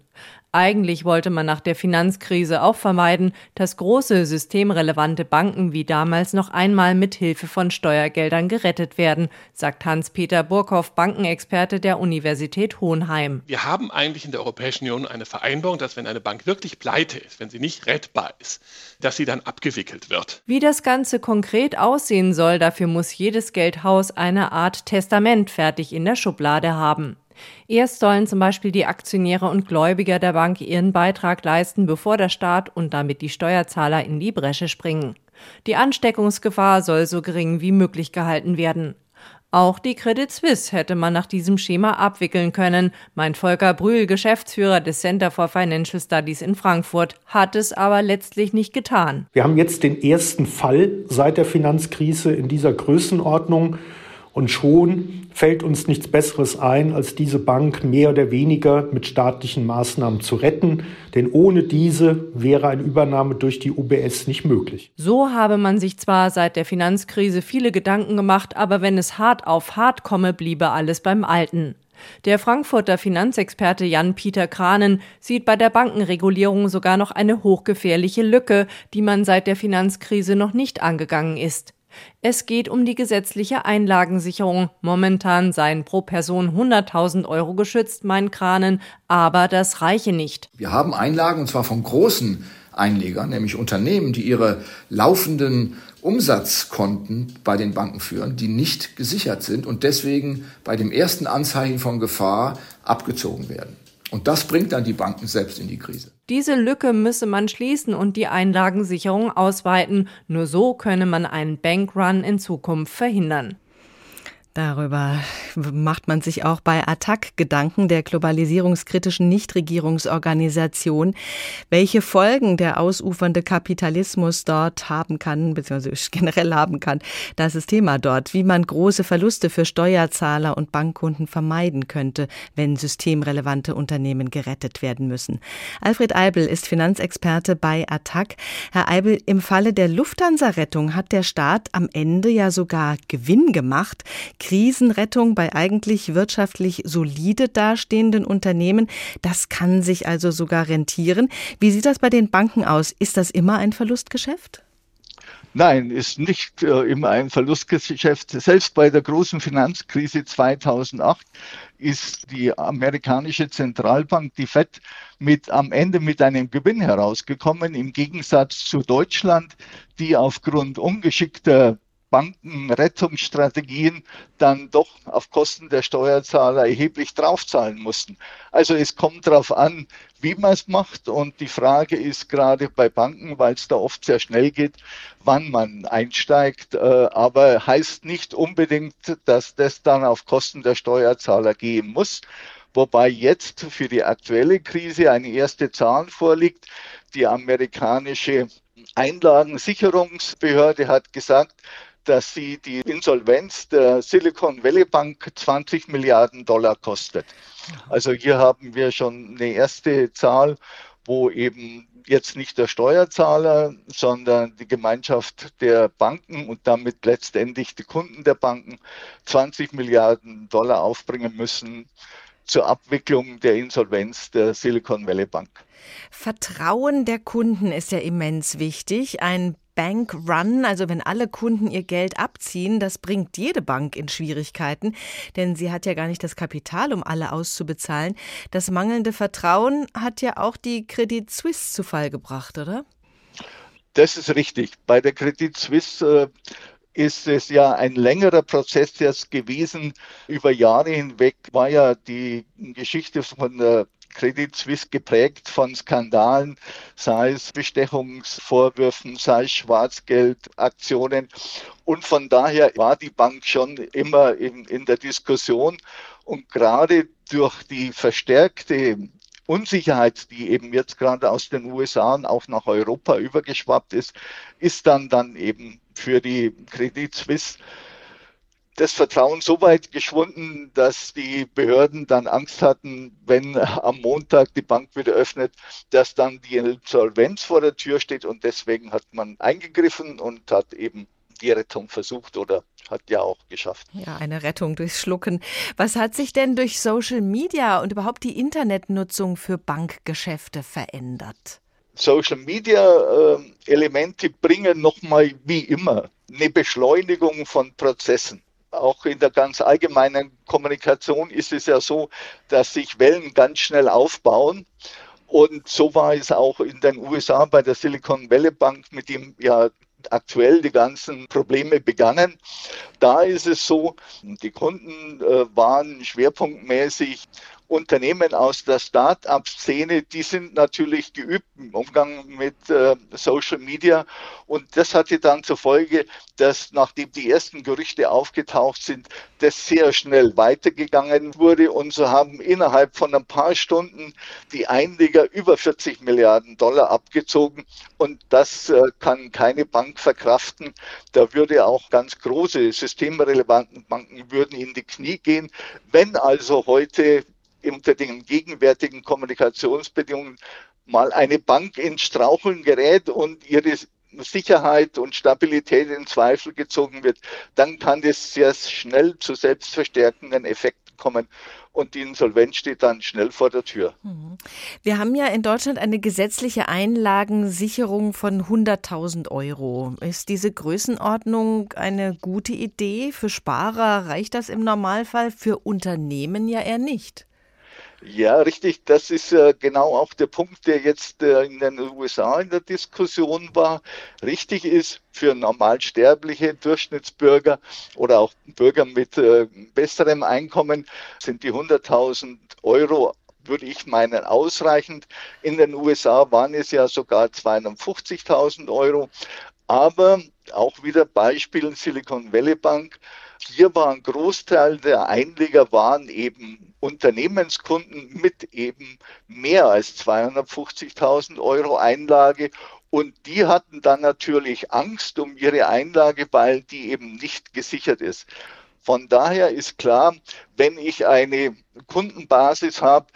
Eigentlich wollte man nach der Finanzkrise auch vermeiden, dass große systemrelevante Banken wie damals noch einmal mit Hilfe von Steuergeldern gerettet werden, sagt Hans-Peter Burkhoff, Bankenexperte der Universität Hohenheim. Wir haben eigentlich in der Europäischen Union eine Vereinbarung, dass wenn eine Bank wirklich pleite ist, wenn sie nicht rettbar ist, dass sie dann abgewickelt wird. Wie das Ganze konkret aussehen soll, dafür muss jedes Geldhaus eine Art Testament fertig in der Schublade haben. Erst sollen zum Beispiel die Aktionäre und Gläubiger der Bank ihren Beitrag leisten, bevor der Staat und damit die Steuerzahler in die Bresche springen. Die Ansteckungsgefahr soll so gering wie möglich gehalten werden. Auch die Credit Suisse hätte man nach diesem Schema abwickeln können, meint Volker Brühl, Geschäftsführer des Center for Financial Studies in Frankfurt, hat es aber letztlich nicht getan. Wir haben jetzt den ersten Fall seit der Finanzkrise in dieser Größenordnung. Und schon fällt uns nichts Besseres ein, als diese Bank mehr oder weniger mit staatlichen Maßnahmen zu retten. Denn ohne diese wäre eine Übernahme durch die UBS nicht möglich. So habe man sich zwar seit der Finanzkrise viele Gedanken gemacht, aber wenn es hart auf hart komme, bliebe alles beim Alten. Der Frankfurter Finanzexperte Jan-Peter Kranen sieht bei der Bankenregulierung sogar noch eine hochgefährliche Lücke, die man seit der Finanzkrise noch nicht angegangen ist. Es geht um die gesetzliche Einlagensicherung. Momentan seien pro Person 100.000 Euro geschützt, meint Kranen, aber das reiche nicht. Wir haben Einlagen, und zwar von großen Einlegern, nämlich Unternehmen, die ihre laufenden Umsatzkonten bei den Banken führen, die nicht gesichert sind und deswegen bei dem ersten Anzeichen von Gefahr abgezogen werden. Und das bringt dann die Banken selbst in die Krise. Diese Lücke müsse man schließen und die Einlagensicherung ausweiten. Nur so könne man einen Bankrun in Zukunft verhindern. Darüber macht man sich auch bei Attac Gedanken der globalisierungskritischen Nichtregierungsorganisation, welche Folgen der ausufernde Kapitalismus dort haben kann, beziehungsweise generell haben kann. Das ist Thema dort, wie man große Verluste für Steuerzahler und Bankkunden vermeiden könnte, wenn systemrelevante Unternehmen gerettet werden müssen. Alfred Eibel ist Finanzexperte bei Attac. Herr Eibel, im Falle der Lufthansa-Rettung hat der Staat am Ende ja sogar Gewinn gemacht. Krisenrettung bei eigentlich wirtschaftlich solide dastehenden Unternehmen. Das kann sich also sogar rentieren. Wie sieht das bei den Banken aus? Ist das immer ein Verlustgeschäft? Nein, ist nicht äh, immer ein Verlustgeschäft. Selbst bei der großen Finanzkrise 2008 ist die amerikanische Zentralbank, die Fed, mit am Ende mit einem Gewinn herausgekommen, im Gegensatz zu Deutschland, die aufgrund ungeschickter Bankenrettungsstrategien dann doch auf Kosten der Steuerzahler erheblich draufzahlen mussten. Also es kommt darauf an, wie man es macht. Und die Frage ist gerade bei Banken, weil es da oft sehr schnell geht, wann man einsteigt. Äh, aber heißt nicht unbedingt, dass das dann auf Kosten der Steuerzahler gehen muss. Wobei jetzt für die aktuelle Krise eine erste Zahl vorliegt. Die amerikanische Einlagensicherungsbehörde hat gesagt, dass sie die Insolvenz der Silicon Valley Bank 20 Milliarden Dollar kostet. Also hier haben wir schon eine erste Zahl, wo eben jetzt nicht der Steuerzahler, sondern die Gemeinschaft der Banken und damit letztendlich die Kunden der Banken 20 Milliarden Dollar aufbringen müssen zur Abwicklung der Insolvenz der Silicon Valley Bank. Vertrauen der Kunden ist ja immens wichtig. Ein Bank Run, also wenn alle Kunden ihr Geld abziehen, das bringt jede Bank in Schwierigkeiten, denn sie hat ja gar nicht das Kapital, um alle auszubezahlen. Das mangelnde Vertrauen hat ja auch die Credit Suisse zu Fall gebracht, oder? Das ist richtig. Bei der Credit Suisse äh, ist es ja ein längerer Prozess jetzt gewesen. Über Jahre hinweg war ja die Geschichte von der Credit Suisse geprägt von Skandalen, sei es Bestechungsvorwürfen, sei es Schwarzgeldaktionen. Und von daher war die Bank schon immer in, in der Diskussion. Und gerade durch die verstärkte Unsicherheit, die eben jetzt gerade aus den USA und auch nach Europa übergeschwappt ist, ist dann dann eben für die Credit Suisse das Vertrauen so weit geschwunden, dass die Behörden dann Angst hatten, wenn am Montag die Bank wieder öffnet, dass dann die Insolvenz vor der Tür steht und deswegen hat man eingegriffen und hat eben die Rettung versucht oder hat ja auch geschafft. Ja, eine Rettung durchs Schlucken. Was hat sich denn durch Social Media und überhaupt die Internetnutzung für Bankgeschäfte verändert? Social Media äh, Elemente bringen nochmal wie immer eine Beschleunigung von Prozessen auch in der ganz allgemeinen Kommunikation ist es ja so, dass sich Wellen ganz schnell aufbauen. Und so war es auch in den USA bei der Silicon Valley Bank, mit dem ja aktuell die ganzen Probleme begannen. Da ist es so, die Kunden äh, waren schwerpunktmäßig Unternehmen aus der Start-up-Szene, die sind natürlich geübt im Umgang mit äh, Social Media. Und das hatte dann zur Folge, dass nachdem die ersten Gerüchte aufgetaucht sind, das sehr schnell weitergegangen wurde. Und so haben innerhalb von ein paar Stunden die Einleger über 40 Milliarden Dollar abgezogen. Und das äh, kann keine Bank verkraften. Da würde auch ganz große systemrelevanten Banken würden in die Knie gehen. Wenn also heute unter den gegenwärtigen Kommunikationsbedingungen mal eine Bank ins Straucheln gerät und ihre Sicherheit und Stabilität in Zweifel gezogen wird, dann kann das sehr schnell zu selbstverstärkenden Effekten kommen und die Insolvenz steht dann schnell vor der Tür. Mhm. Wir haben ja in Deutschland eine gesetzliche Einlagensicherung von 100.000 Euro. Ist diese Größenordnung eine gute Idee? Für Sparer reicht das im Normalfall, für Unternehmen ja eher nicht. Ja, richtig. Das ist äh, genau auch der Punkt, der jetzt äh, in den USA in der Diskussion war. Richtig ist für normalsterbliche Durchschnittsbürger oder auch Bürger mit äh, besserem Einkommen sind die 100.000 Euro würde ich meinen, ausreichend. In den USA waren es ja sogar 250.000 Euro. Aber auch wieder Beispiel Silicon Valley Bank. Hier war ein Großteil der Einleger waren eben Unternehmenskunden mit eben mehr als 250.000 Euro Einlage und die hatten dann natürlich Angst um ihre Einlage, weil die eben nicht gesichert ist. Von daher ist klar, wenn ich eine Kundenbasis habe,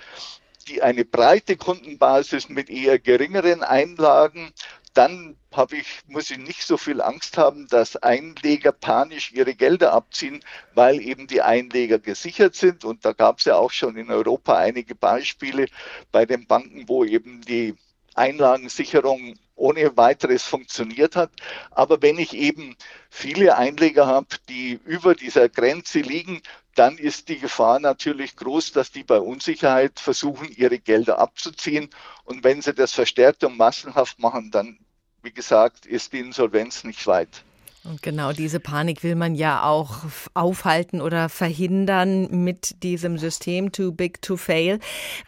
die eine breite Kundenbasis mit eher geringeren Einlagen, dann habe ich, muss ich nicht so viel Angst haben, dass Einleger panisch ihre Gelder abziehen, weil eben die Einleger gesichert sind. Und da gab es ja auch schon in Europa einige Beispiele bei den Banken, wo eben die Einlagensicherung ohne weiteres funktioniert hat. Aber wenn ich eben viele Einleger habe, die über dieser Grenze liegen, dann ist die Gefahr natürlich groß, dass die bei Unsicherheit versuchen, ihre Gelder abzuziehen. Und wenn sie das verstärkt und massenhaft machen, dann, wie gesagt, ist die Insolvenz nicht weit. Und genau diese Panik will man ja auch aufhalten oder verhindern mit diesem System Too Big to Fail.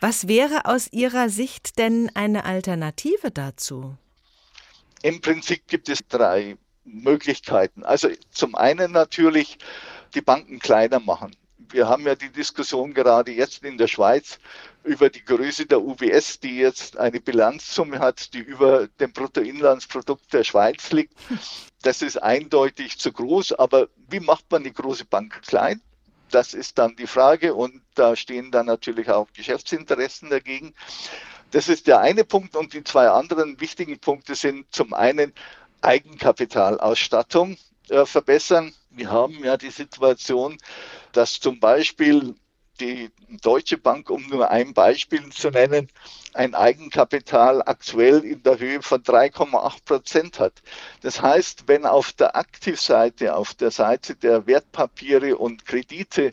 Was wäre aus Ihrer Sicht denn eine Alternative dazu? Im Prinzip gibt es drei Möglichkeiten. Also zum einen natürlich die Banken kleiner machen. Wir haben ja die Diskussion gerade jetzt in der Schweiz über die Größe der UBS, die jetzt eine Bilanzsumme hat, die über dem Bruttoinlandsprodukt der Schweiz liegt. Das ist eindeutig zu groß, aber wie macht man die große Bank klein? Das ist dann die Frage und da stehen dann natürlich auch Geschäftsinteressen dagegen. Das ist der eine Punkt und die zwei anderen wichtigen Punkte sind zum einen Eigenkapitalausstattung äh, verbessern. Wir haben ja die Situation, dass zum Beispiel die Deutsche Bank, um nur ein Beispiel zu nennen, ein Eigenkapital aktuell in der Höhe von 3,8 Prozent hat. Das heißt, wenn auf der Aktivseite, auf der Seite der Wertpapiere und Kredite,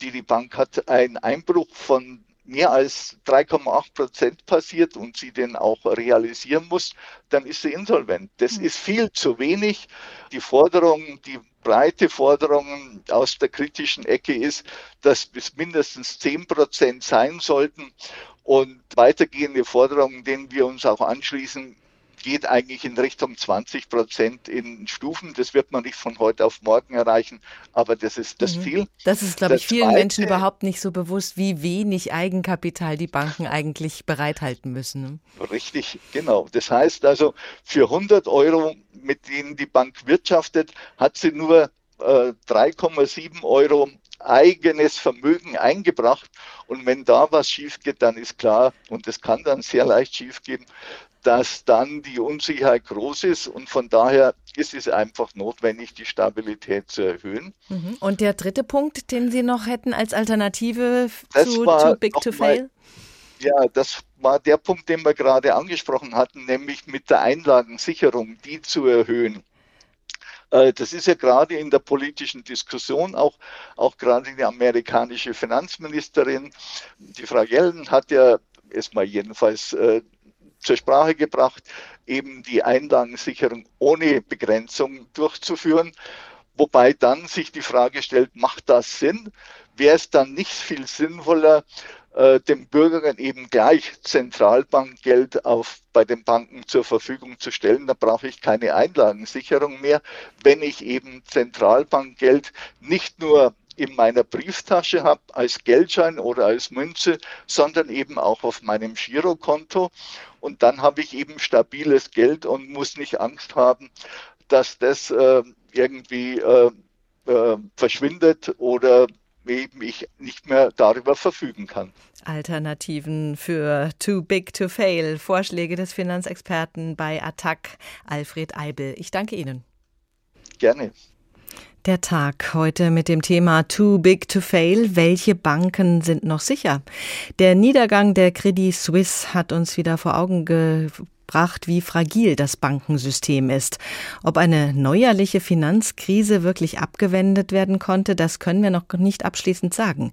die die Bank hat, ein Einbruch von mehr als 3,8 Prozent passiert und sie den auch realisieren muss, dann ist sie insolvent. Das hm. ist viel zu wenig. Die Forderung, die breite Forderung aus der kritischen Ecke ist, dass bis mindestens 10 Prozent sein sollten. Und weitergehende Forderungen, denen wir uns auch anschließen, geht eigentlich in Richtung 20 Prozent in Stufen. Das wird man nicht von heute auf morgen erreichen, aber das ist das mhm. Ziel. Das ist, glaube ich, vielen zweite, Menschen überhaupt nicht so bewusst, wie wenig Eigenkapital die Banken eigentlich bereithalten müssen. Ne? Richtig, genau. Das heißt also, für 100 Euro, mit denen die Bank wirtschaftet, hat sie nur äh, 3,7 Euro eigenes Vermögen eingebracht. Und wenn da was schief geht, dann ist klar, und das kann dann sehr leicht schief gehen, dass dann die Unsicherheit groß ist und von daher ist es einfach notwendig, die Stabilität zu erhöhen. Mhm. Und der dritte Punkt, den Sie noch hätten als Alternative das zu Too Big to Fail? Ja, das war der Punkt, den wir gerade angesprochen hatten, nämlich mit der Einlagensicherung, die zu erhöhen. Äh, das ist ja gerade in der politischen Diskussion, auch, auch gerade die amerikanische Finanzministerin, die Frau Yellen hat ja erstmal jedenfalls äh, zur Sprache gebracht, eben die Einlagensicherung ohne Begrenzung durchzuführen. Wobei dann sich die Frage stellt, macht das Sinn? Wäre es dann nicht viel sinnvoller, äh, den Bürgern eben gleich Zentralbankgeld auf, bei den Banken zur Verfügung zu stellen. Da brauche ich keine Einlagensicherung mehr, wenn ich eben Zentralbankgeld nicht nur in meiner Brieftasche habe als Geldschein oder als Münze, sondern eben auch auf meinem Girokonto. Und dann habe ich eben stabiles Geld und muss nicht Angst haben, dass das äh, irgendwie äh, äh, verschwindet oder eben ich nicht mehr darüber verfügen kann. Alternativen für Too Big to Fail. Vorschläge des Finanzexperten bei Attac, Alfred Eibel. Ich danke Ihnen. Gerne. Der Tag heute mit dem Thema Too Big to Fail. Welche Banken sind noch sicher? Der Niedergang der Credit Suisse hat uns wieder vor Augen gebracht gebracht, wie fragil das Bankensystem ist. Ob eine neuerliche Finanzkrise wirklich abgewendet werden konnte, das können wir noch nicht abschließend sagen.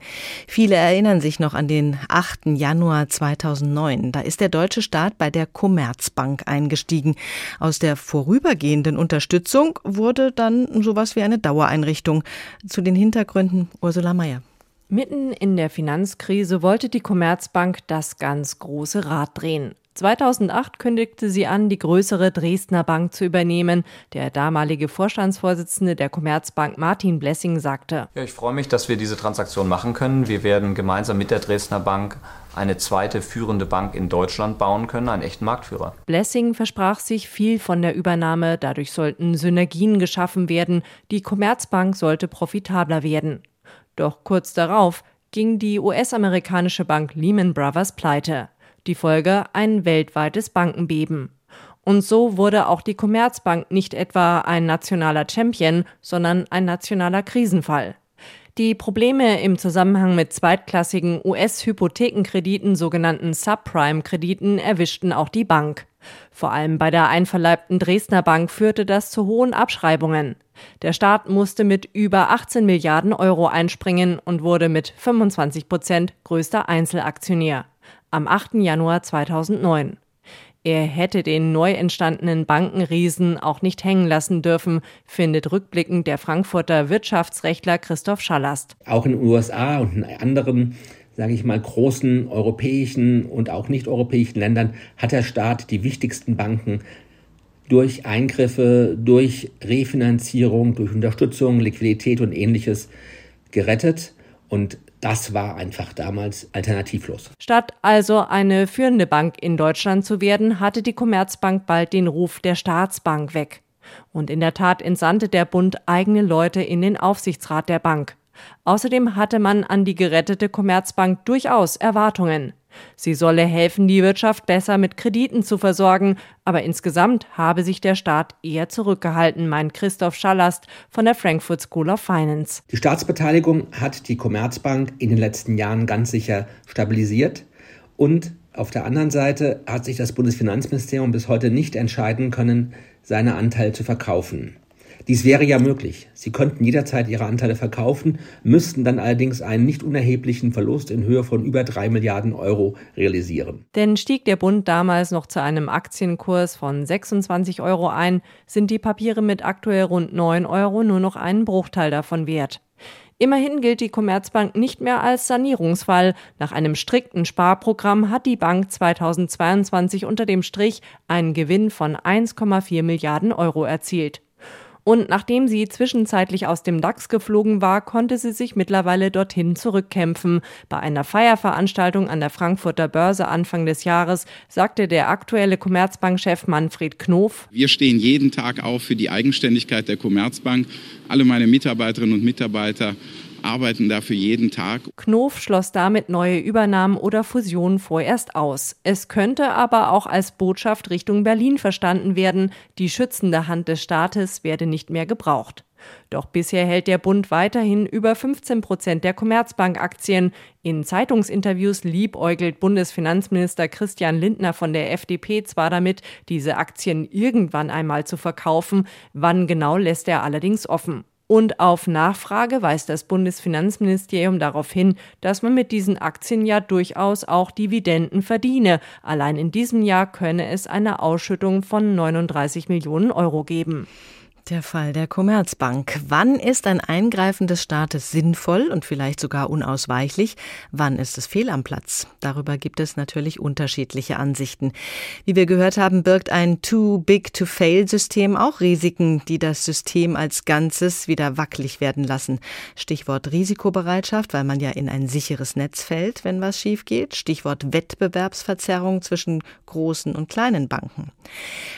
Viele erinnern sich noch an den 8. Januar 2009. Da ist der deutsche Staat bei der Commerzbank eingestiegen. Aus der vorübergehenden Unterstützung wurde dann sowas wie eine Dauereinrichtung. Zu den Hintergründen Ursula Mayer. Mitten in der Finanzkrise wollte die Commerzbank das ganz große Rad drehen. 2008 kündigte sie an, die größere Dresdner Bank zu übernehmen. Der damalige Vorstandsvorsitzende der Commerzbank Martin Blessing sagte: ja, Ich freue mich, dass wir diese Transaktion machen können. Wir werden gemeinsam mit der Dresdner Bank eine zweite führende Bank in Deutschland bauen können, einen echten Marktführer. Blessing versprach sich viel von der Übernahme. Dadurch sollten Synergien geschaffen werden. Die Commerzbank sollte profitabler werden. Doch kurz darauf ging die US-amerikanische Bank Lehman Brothers pleite. Die Folge ein weltweites Bankenbeben. Und so wurde auch die Commerzbank nicht etwa ein nationaler Champion, sondern ein nationaler Krisenfall. Die Probleme im Zusammenhang mit zweitklassigen US-Hypothekenkrediten, sogenannten Subprime-Krediten, erwischten auch die Bank. Vor allem bei der einverleibten Dresdner Bank führte das zu hohen Abschreibungen. Der Staat musste mit über 18 Milliarden Euro einspringen und wurde mit 25 Prozent größter Einzelaktionär am 8. Januar 2009. Er hätte den neu entstandenen Bankenriesen auch nicht hängen lassen dürfen, findet rückblickend der Frankfurter Wirtschaftsrechtler Christoph Schallast. Auch in den USA und in anderen, sage ich mal, großen europäischen und auch nicht-europäischen Ländern hat der Staat die wichtigsten Banken durch Eingriffe, durch Refinanzierung, durch Unterstützung, Liquidität und ähnliches gerettet. Und das war einfach damals alternativlos. Statt also eine führende Bank in Deutschland zu werden, hatte die Commerzbank bald den Ruf der Staatsbank weg. Und in der Tat entsandte der Bund eigene Leute in den Aufsichtsrat der Bank. Außerdem hatte man an die gerettete Commerzbank durchaus Erwartungen. Sie solle helfen, die Wirtschaft besser mit Krediten zu versorgen, aber insgesamt habe sich der Staat eher zurückgehalten, meint Christoph Schallast von der Frankfurt School of Finance. Die Staatsbeteiligung hat die Commerzbank in den letzten Jahren ganz sicher stabilisiert und auf der anderen Seite hat sich das Bundesfinanzministerium bis heute nicht entscheiden können, seine Anteile zu verkaufen. Dies wäre ja möglich. Sie könnten jederzeit ihre Anteile verkaufen, müssten dann allerdings einen nicht unerheblichen Verlust in Höhe von über drei Milliarden Euro realisieren. Denn stieg der Bund damals noch zu einem Aktienkurs von 26 Euro ein, sind die Papiere mit aktuell rund 9 Euro nur noch einen Bruchteil davon wert. Immerhin gilt die Commerzbank nicht mehr als Sanierungsfall. Nach einem strikten Sparprogramm hat die Bank 2022 unter dem Strich einen Gewinn von 1,4 Milliarden Euro erzielt. Und nachdem sie zwischenzeitlich aus dem DAX geflogen war, konnte sie sich mittlerweile dorthin zurückkämpfen. Bei einer Feierveranstaltung an der Frankfurter Börse Anfang des Jahres sagte der aktuelle Commerzbank-Chef Manfred Knof, Wir stehen jeden Tag auf für die Eigenständigkeit der Commerzbank. Alle meine Mitarbeiterinnen und Mitarbeiter arbeiten dafür jeden Tag. Knof schloss damit neue Übernahmen oder Fusionen vorerst aus. Es könnte aber auch als Botschaft Richtung Berlin verstanden werden, die schützende Hand des Staates werde nicht mehr gebraucht. Doch bisher hält der Bund weiterhin über 15 Prozent der Commerzbank-Aktien. In Zeitungsinterviews liebäugelt Bundesfinanzminister Christian Lindner von der FDP zwar damit, diese Aktien irgendwann einmal zu verkaufen, wann genau lässt er allerdings offen. Und auf Nachfrage weist das Bundesfinanzministerium darauf hin, dass man mit diesen Aktien ja durchaus auch Dividenden verdiene. Allein in diesem Jahr könne es eine Ausschüttung von 39 Millionen Euro geben. Der Fall der Commerzbank. Wann ist ein Eingreifen des Staates sinnvoll und vielleicht sogar unausweichlich? Wann ist es fehl am Platz? Darüber gibt es natürlich unterschiedliche Ansichten. Wie wir gehört haben, birgt ein Too Big to Fail System auch Risiken, die das System als Ganzes wieder wackelig werden lassen. Stichwort Risikobereitschaft, weil man ja in ein sicheres Netz fällt, wenn was schief geht. Stichwort Wettbewerbsverzerrung zwischen großen und kleinen Banken.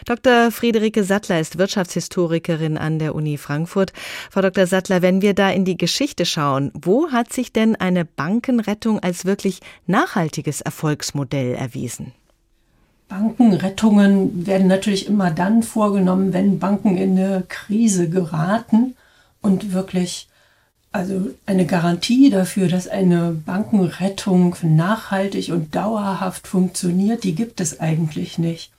Dr. Friederike Sattler ist Wirtschaftshistorikerin Historikerin an der Uni Frankfurt. Frau Dr. Sattler, wenn wir da in die Geschichte schauen, wo hat sich denn eine Bankenrettung als wirklich nachhaltiges Erfolgsmodell erwiesen? Bankenrettungen werden natürlich immer dann vorgenommen, wenn Banken in eine Krise geraten und wirklich also eine Garantie dafür, dass eine Bankenrettung nachhaltig und dauerhaft funktioniert, die gibt es eigentlich nicht.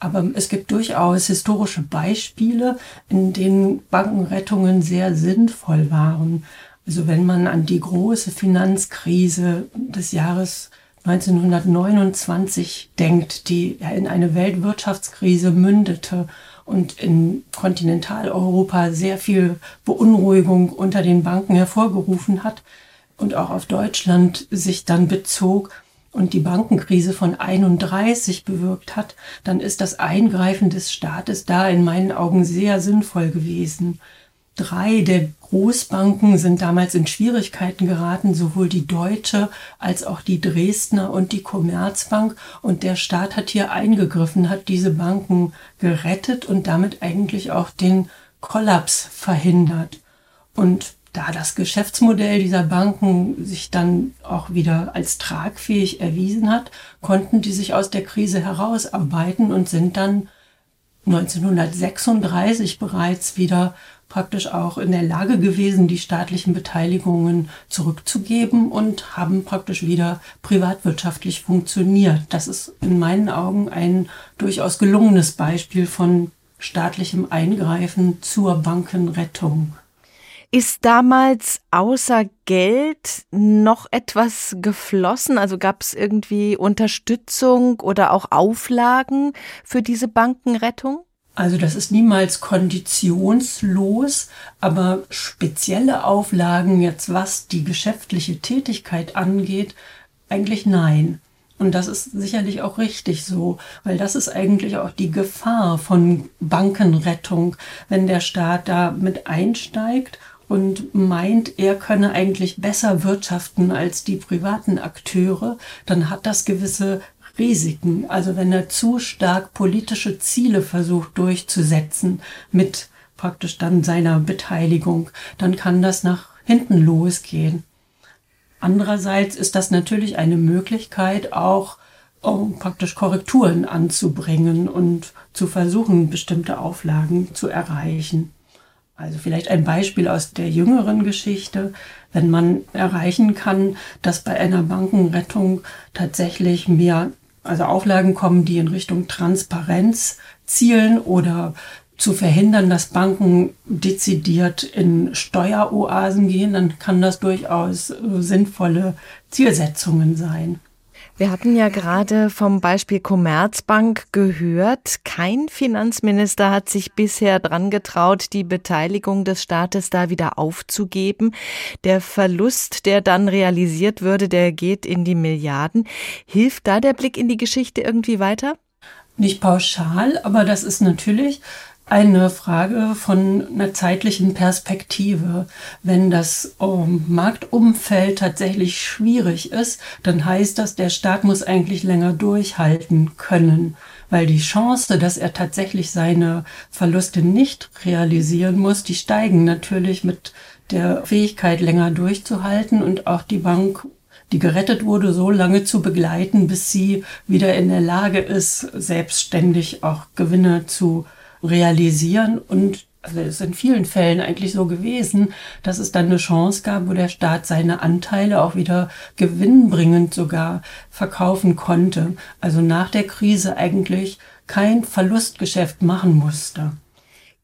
Aber es gibt durchaus historische Beispiele, in denen Bankenrettungen sehr sinnvoll waren. Also wenn man an die große Finanzkrise des Jahres 1929 denkt, die in eine Weltwirtschaftskrise mündete und in Kontinentaleuropa sehr viel Beunruhigung unter den Banken hervorgerufen hat und auch auf Deutschland sich dann bezog, und die Bankenkrise von 31 bewirkt hat, dann ist das Eingreifen des Staates da in meinen Augen sehr sinnvoll gewesen. Drei der Großbanken sind damals in Schwierigkeiten geraten, sowohl die Deutsche als auch die Dresdner und die Commerzbank. Und der Staat hat hier eingegriffen, hat diese Banken gerettet und damit eigentlich auch den Kollaps verhindert. Und da das Geschäftsmodell dieser Banken sich dann auch wieder als tragfähig erwiesen hat, konnten die sich aus der Krise herausarbeiten und sind dann 1936 bereits wieder praktisch auch in der Lage gewesen, die staatlichen Beteiligungen zurückzugeben und haben praktisch wieder privatwirtschaftlich funktioniert. Das ist in meinen Augen ein durchaus gelungenes Beispiel von staatlichem Eingreifen zur Bankenrettung. Ist damals außer Geld noch etwas geflossen? Also gab es irgendwie Unterstützung oder auch Auflagen für diese Bankenrettung? Also das ist niemals konditionslos, aber spezielle Auflagen jetzt, was die geschäftliche Tätigkeit angeht, eigentlich nein. Und das ist sicherlich auch richtig so, weil das ist eigentlich auch die Gefahr von Bankenrettung, wenn der Staat da mit einsteigt und meint, er könne eigentlich besser wirtschaften als die privaten Akteure, dann hat das gewisse Risiken. Also wenn er zu stark politische Ziele versucht durchzusetzen mit praktisch dann seiner Beteiligung, dann kann das nach hinten losgehen. Andererseits ist das natürlich eine Möglichkeit, auch um praktisch Korrekturen anzubringen und zu versuchen, bestimmte Auflagen zu erreichen. Also vielleicht ein Beispiel aus der jüngeren Geschichte, wenn man erreichen kann, dass bei einer Bankenrettung tatsächlich mehr also Auflagen kommen, die in Richtung Transparenz zielen oder zu verhindern, dass Banken dezidiert in Steueroasen gehen, dann kann das durchaus sinnvolle Zielsetzungen sein. Wir hatten ja gerade vom Beispiel Commerzbank gehört. Kein Finanzminister hat sich bisher dran getraut, die Beteiligung des Staates da wieder aufzugeben. Der Verlust, der dann realisiert würde, der geht in die Milliarden. Hilft da der Blick in die Geschichte irgendwie weiter? Nicht pauschal, aber das ist natürlich eine Frage von einer zeitlichen Perspektive. Wenn das um, Marktumfeld tatsächlich schwierig ist, dann heißt das, der Staat muss eigentlich länger durchhalten können, weil die Chance, dass er tatsächlich seine Verluste nicht realisieren muss, die steigen natürlich mit der Fähigkeit, länger durchzuhalten und auch die Bank die gerettet wurde, so lange zu begleiten, bis sie wieder in der Lage ist, selbstständig auch Gewinne zu realisieren und also es ist in vielen Fällen eigentlich so gewesen, dass es dann eine Chance gab, wo der Staat seine Anteile auch wieder gewinnbringend sogar verkaufen konnte. Also nach der Krise eigentlich kein Verlustgeschäft machen musste.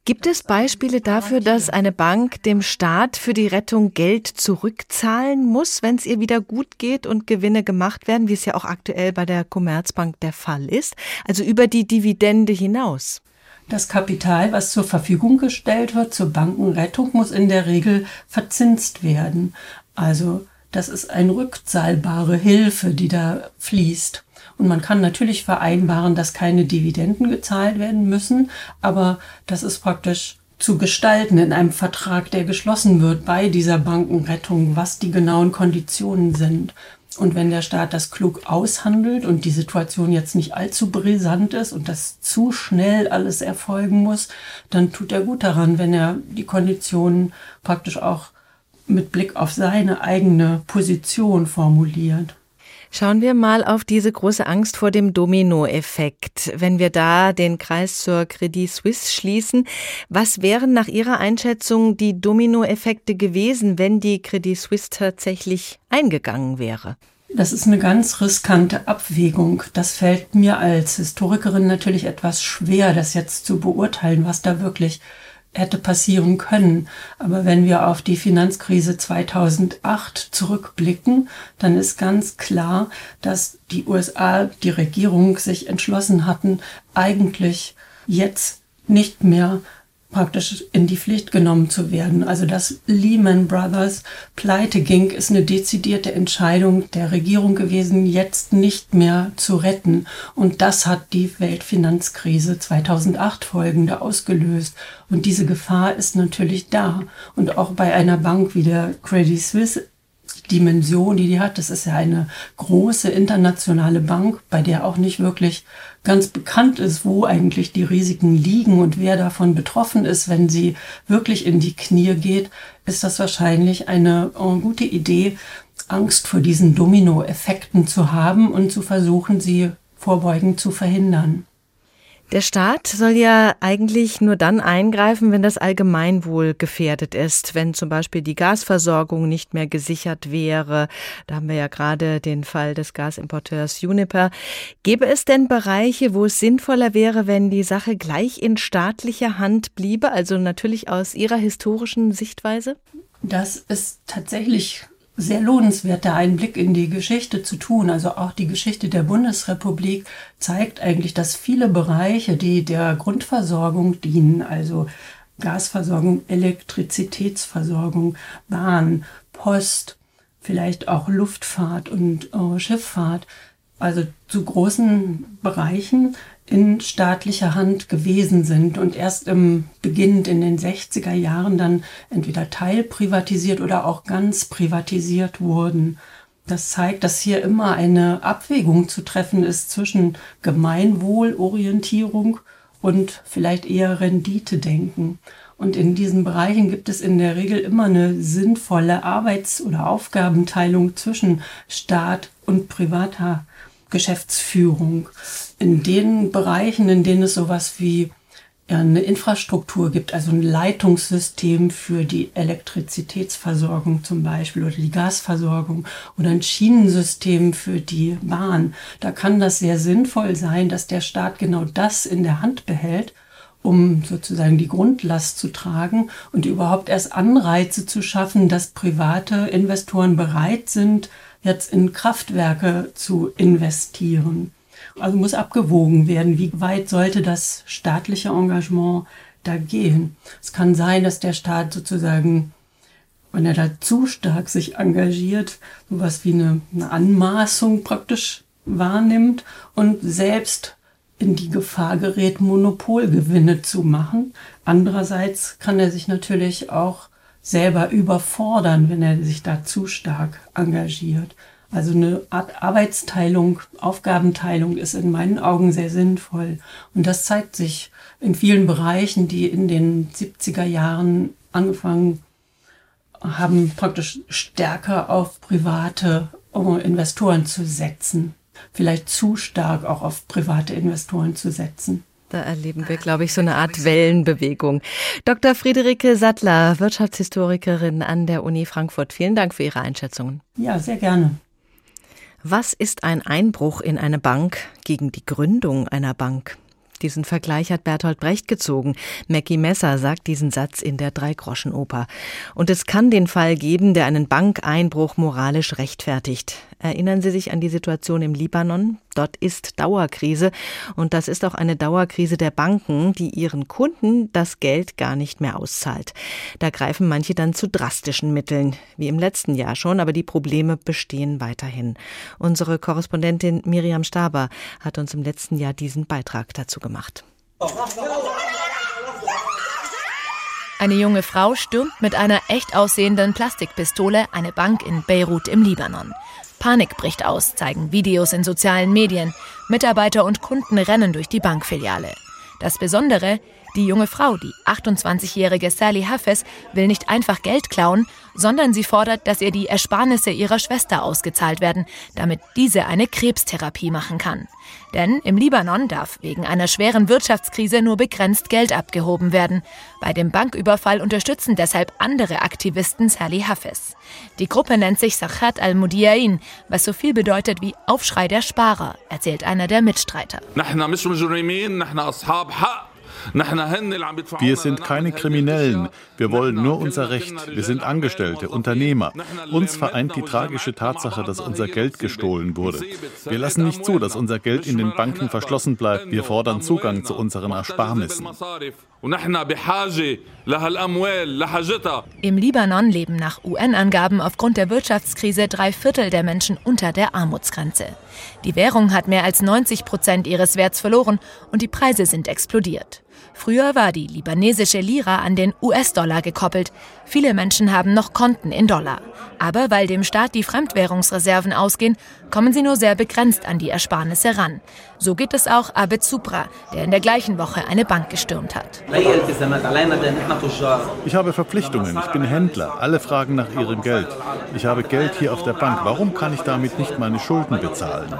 Gibt es Beispiele dafür, dass eine Bank dem Staat für die Rettung Geld zurückzahlen muss, wenn es ihr wieder gut geht und Gewinne gemacht werden, wie es ja auch aktuell bei der Commerzbank der Fall ist, also über die Dividende hinaus? Das Kapital, was zur Verfügung gestellt wird zur Bankenrettung, muss in der Regel verzinst werden. Also das ist eine rückzahlbare Hilfe, die da fließt. Und man kann natürlich vereinbaren, dass keine Dividenden gezahlt werden müssen, aber das ist praktisch zu gestalten in einem Vertrag, der geschlossen wird bei dieser Bankenrettung, was die genauen Konditionen sind. Und wenn der Staat das klug aushandelt und die Situation jetzt nicht allzu brisant ist und das zu schnell alles erfolgen muss, dann tut er gut daran, wenn er die Konditionen praktisch auch mit Blick auf seine eigene Position formuliert. Schauen wir mal auf diese große Angst vor dem Dominoeffekt. Wenn wir da den Kreis zur Credit Suisse schließen, was wären nach Ihrer Einschätzung die Dominoeffekte gewesen, wenn die Credit Suisse tatsächlich eingegangen wäre? Das ist eine ganz riskante Abwägung. Das fällt mir als Historikerin natürlich etwas schwer, das jetzt zu beurteilen, was da wirklich hätte passieren können. Aber wenn wir auf die Finanzkrise 2008 zurückblicken, dann ist ganz klar, dass die USA, die Regierung sich entschlossen hatten, eigentlich jetzt nicht mehr praktisch in die Pflicht genommen zu werden. Also dass Lehman Brothers pleite ging, ist eine dezidierte Entscheidung der Regierung gewesen, jetzt nicht mehr zu retten. Und das hat die Weltfinanzkrise 2008 folgende ausgelöst. Und diese Gefahr ist natürlich da. Und auch bei einer Bank wie der Credit Suisse Dimension, die die hat. Das ist ja eine große internationale Bank, bei der auch nicht wirklich ganz bekannt ist, wo eigentlich die Risiken liegen und wer davon betroffen ist, wenn sie wirklich in die Knie geht, ist das wahrscheinlich eine äh, gute Idee, Angst vor diesen Dominoeffekten zu haben und zu versuchen, sie vorbeugend zu verhindern. Der Staat soll ja eigentlich nur dann eingreifen, wenn das Allgemeinwohl gefährdet ist, wenn zum Beispiel die Gasversorgung nicht mehr gesichert wäre. Da haben wir ja gerade den Fall des Gasimporteurs Uniper. Gäbe es denn Bereiche, wo es sinnvoller wäre, wenn die Sache gleich in staatlicher Hand bliebe, also natürlich aus Ihrer historischen Sichtweise? Das ist tatsächlich sehr lohnenswert, da einen Blick in die Geschichte zu tun. Also auch die Geschichte der Bundesrepublik zeigt eigentlich, dass viele Bereiche, die der Grundversorgung dienen, also Gasversorgung, Elektrizitätsversorgung, Bahn, Post, vielleicht auch Luftfahrt und äh, Schifffahrt, also zu großen Bereichen in staatlicher Hand gewesen sind und erst im beginnend in den 60er Jahren dann entweder teilprivatisiert oder auch ganz privatisiert wurden. Das zeigt, dass hier immer eine Abwägung zu treffen ist zwischen Gemeinwohlorientierung und vielleicht eher Renditedenken. Und in diesen Bereichen gibt es in der Regel immer eine sinnvolle Arbeits- oder Aufgabenteilung zwischen Staat und privater Geschäftsführung. In den Bereichen, in denen es sowas wie ja, eine Infrastruktur gibt, also ein Leitungssystem für die Elektrizitätsversorgung zum Beispiel oder die Gasversorgung oder ein Schienensystem für die Bahn. Da kann das sehr sinnvoll sein, dass der Staat genau das in der Hand behält, um sozusagen die Grundlast zu tragen und überhaupt erst Anreize zu schaffen, dass private Investoren bereit sind, jetzt in Kraftwerke zu investieren. Also muss abgewogen werden, wie weit sollte das staatliche Engagement da gehen. Es kann sein, dass der Staat sozusagen, wenn er da zu stark sich engagiert, sowas wie eine, eine Anmaßung praktisch wahrnimmt und selbst in die Gefahr gerät, Monopolgewinne zu machen. Andererseits kann er sich natürlich auch selber überfordern, wenn er sich da zu stark engagiert. Also eine Art Arbeitsteilung, Aufgabenteilung ist in meinen Augen sehr sinnvoll. Und das zeigt sich in vielen Bereichen, die in den 70er Jahren angefangen haben, praktisch stärker auf private Investoren zu setzen. Vielleicht zu stark auch auf private Investoren zu setzen. Da erleben wir, glaube ich, so eine Art Wellenbewegung. Dr. Friederike Sattler, Wirtschaftshistorikerin an der Uni Frankfurt. Vielen Dank für Ihre Einschätzungen. Ja, sehr gerne. Was ist ein Einbruch in eine Bank gegen die Gründung einer Bank? Diesen Vergleich hat Bertolt Brecht gezogen. Mackie Messer sagt diesen Satz in der Dreigroschenoper. Und es kann den Fall geben, der einen Bankeinbruch moralisch rechtfertigt. Erinnern Sie sich an die Situation im Libanon? Dort ist Dauerkrise und das ist auch eine Dauerkrise der Banken, die ihren Kunden das Geld gar nicht mehr auszahlt. Da greifen manche dann zu drastischen Mitteln, wie im letzten Jahr schon, aber die Probleme bestehen weiterhin. Unsere Korrespondentin Miriam Staber hat uns im letzten Jahr diesen Beitrag dazu gemacht. Eine junge Frau stürmt mit einer echt aussehenden Plastikpistole eine Bank in Beirut im Libanon. Panik bricht aus, zeigen Videos in sozialen Medien. Mitarbeiter und Kunden rennen durch die Bankfiliale. Das Besondere, die junge Frau, die 28-jährige Sally Hafez, will nicht einfach Geld klauen, sondern sie fordert, dass ihr die Ersparnisse ihrer Schwester ausgezahlt werden, damit diese eine Krebstherapie machen kann. Denn im Libanon darf wegen einer schweren Wirtschaftskrise nur begrenzt Geld abgehoben werden. Bei dem Banküberfall unterstützen deshalb andere Aktivisten Sally Hafez. Die Gruppe nennt sich Sachat al-Mudiain, was so viel bedeutet wie Aufschrei der Sparer, erzählt einer der Mitstreiter. Wir sind keine Kriminellen. Wir wollen nur unser Recht. Wir sind Angestellte, Unternehmer. Uns vereint die tragische Tatsache, dass unser Geld gestohlen wurde. Wir lassen nicht zu, dass unser Geld in den Banken verschlossen bleibt. Wir fordern Zugang zu unseren Ersparnissen. Im Libanon leben nach UN-Angaben aufgrund der Wirtschaftskrise drei Viertel der Menschen unter der Armutsgrenze. Die Währung hat mehr als 90 Prozent ihres Werts verloren und die Preise sind explodiert. Früher war die libanesische Lira an den US-Dollar gekoppelt. Viele Menschen haben noch Konten in Dollar. Aber weil dem Staat die Fremdwährungsreserven ausgehen, kommen sie nur sehr begrenzt an die Ersparnisse ran. So geht es auch Abed Supra, der in der gleichen Woche eine Bank gestürmt hat. Ich habe Verpflichtungen, ich bin Händler. Alle fragen nach ihrem Geld. Ich habe Geld hier auf der Bank. Warum kann ich damit nicht meine Schulden bezahlen?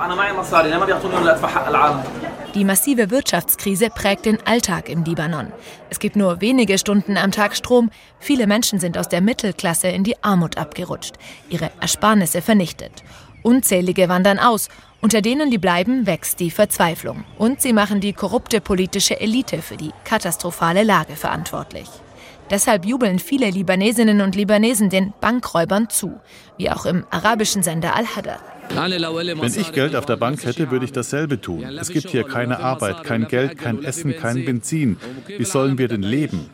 Die massive Wirtschaftskrise prägt den Alltag im Libanon. Es gibt nur wenige Stunden am Tag Strom. Viele Menschen sind aus der Mittelklasse in die Armut abgerutscht, ihre Ersparnisse vernichtet. Unzählige wandern aus. Unter denen, die bleiben, wächst die Verzweiflung. Und sie machen die korrupte politische Elite für die katastrophale Lage verantwortlich. Deshalb jubeln viele Libanesinnen und Libanesen den Bankräubern zu, wie auch im arabischen Sender Al-Hadar. Wenn ich Geld auf der Bank hätte, würde ich dasselbe tun. Es gibt hier keine Arbeit, kein Geld, kein Essen, kein Benzin. Wie sollen wir denn leben?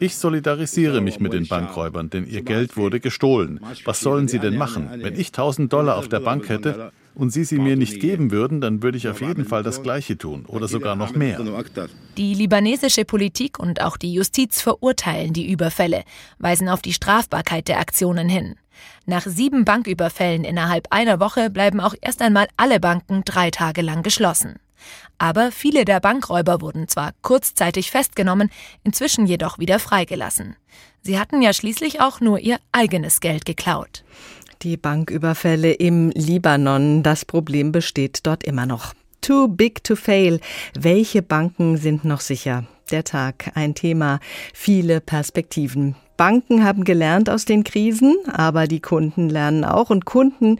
Ich solidarisiere mich mit den Bankräubern, denn ihr Geld wurde gestohlen. Was sollen sie denn machen? Wenn ich 1000 Dollar auf der Bank hätte, und Sie sie mir nicht geben würden, dann würde ich auf jeden Fall das Gleiche tun oder sogar noch mehr. Die libanesische Politik und auch die Justiz verurteilen die Überfälle, weisen auf die Strafbarkeit der Aktionen hin. Nach sieben Banküberfällen innerhalb einer Woche bleiben auch erst einmal alle Banken drei Tage lang geschlossen. Aber viele der Bankräuber wurden zwar kurzzeitig festgenommen, inzwischen jedoch wieder freigelassen. Sie hatten ja schließlich auch nur ihr eigenes Geld geklaut. Die Banküberfälle im Libanon, das Problem besteht dort immer noch. Too big to fail. Welche Banken sind noch sicher? Der Tag, ein Thema, viele Perspektiven. Banken haben gelernt aus den Krisen, aber die Kunden lernen auch und Kunden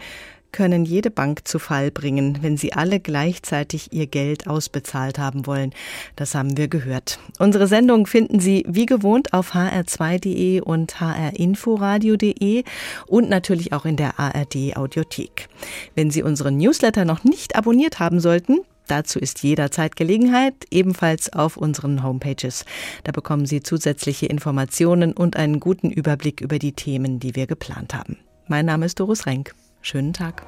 können jede Bank zu Fall bringen, wenn sie alle gleichzeitig ihr Geld ausbezahlt haben wollen. Das haben wir gehört. Unsere Sendung finden Sie wie gewohnt auf hr2.de und hrinforadio.de und natürlich auch in der ARD Audiothek. Wenn Sie unseren Newsletter noch nicht abonniert haben sollten, Dazu ist jederzeit Gelegenheit, ebenfalls auf unseren Homepages. Da bekommen Sie zusätzliche Informationen und einen guten Überblick über die Themen, die wir geplant haben. Mein Name ist Doris Renk. Schönen Tag.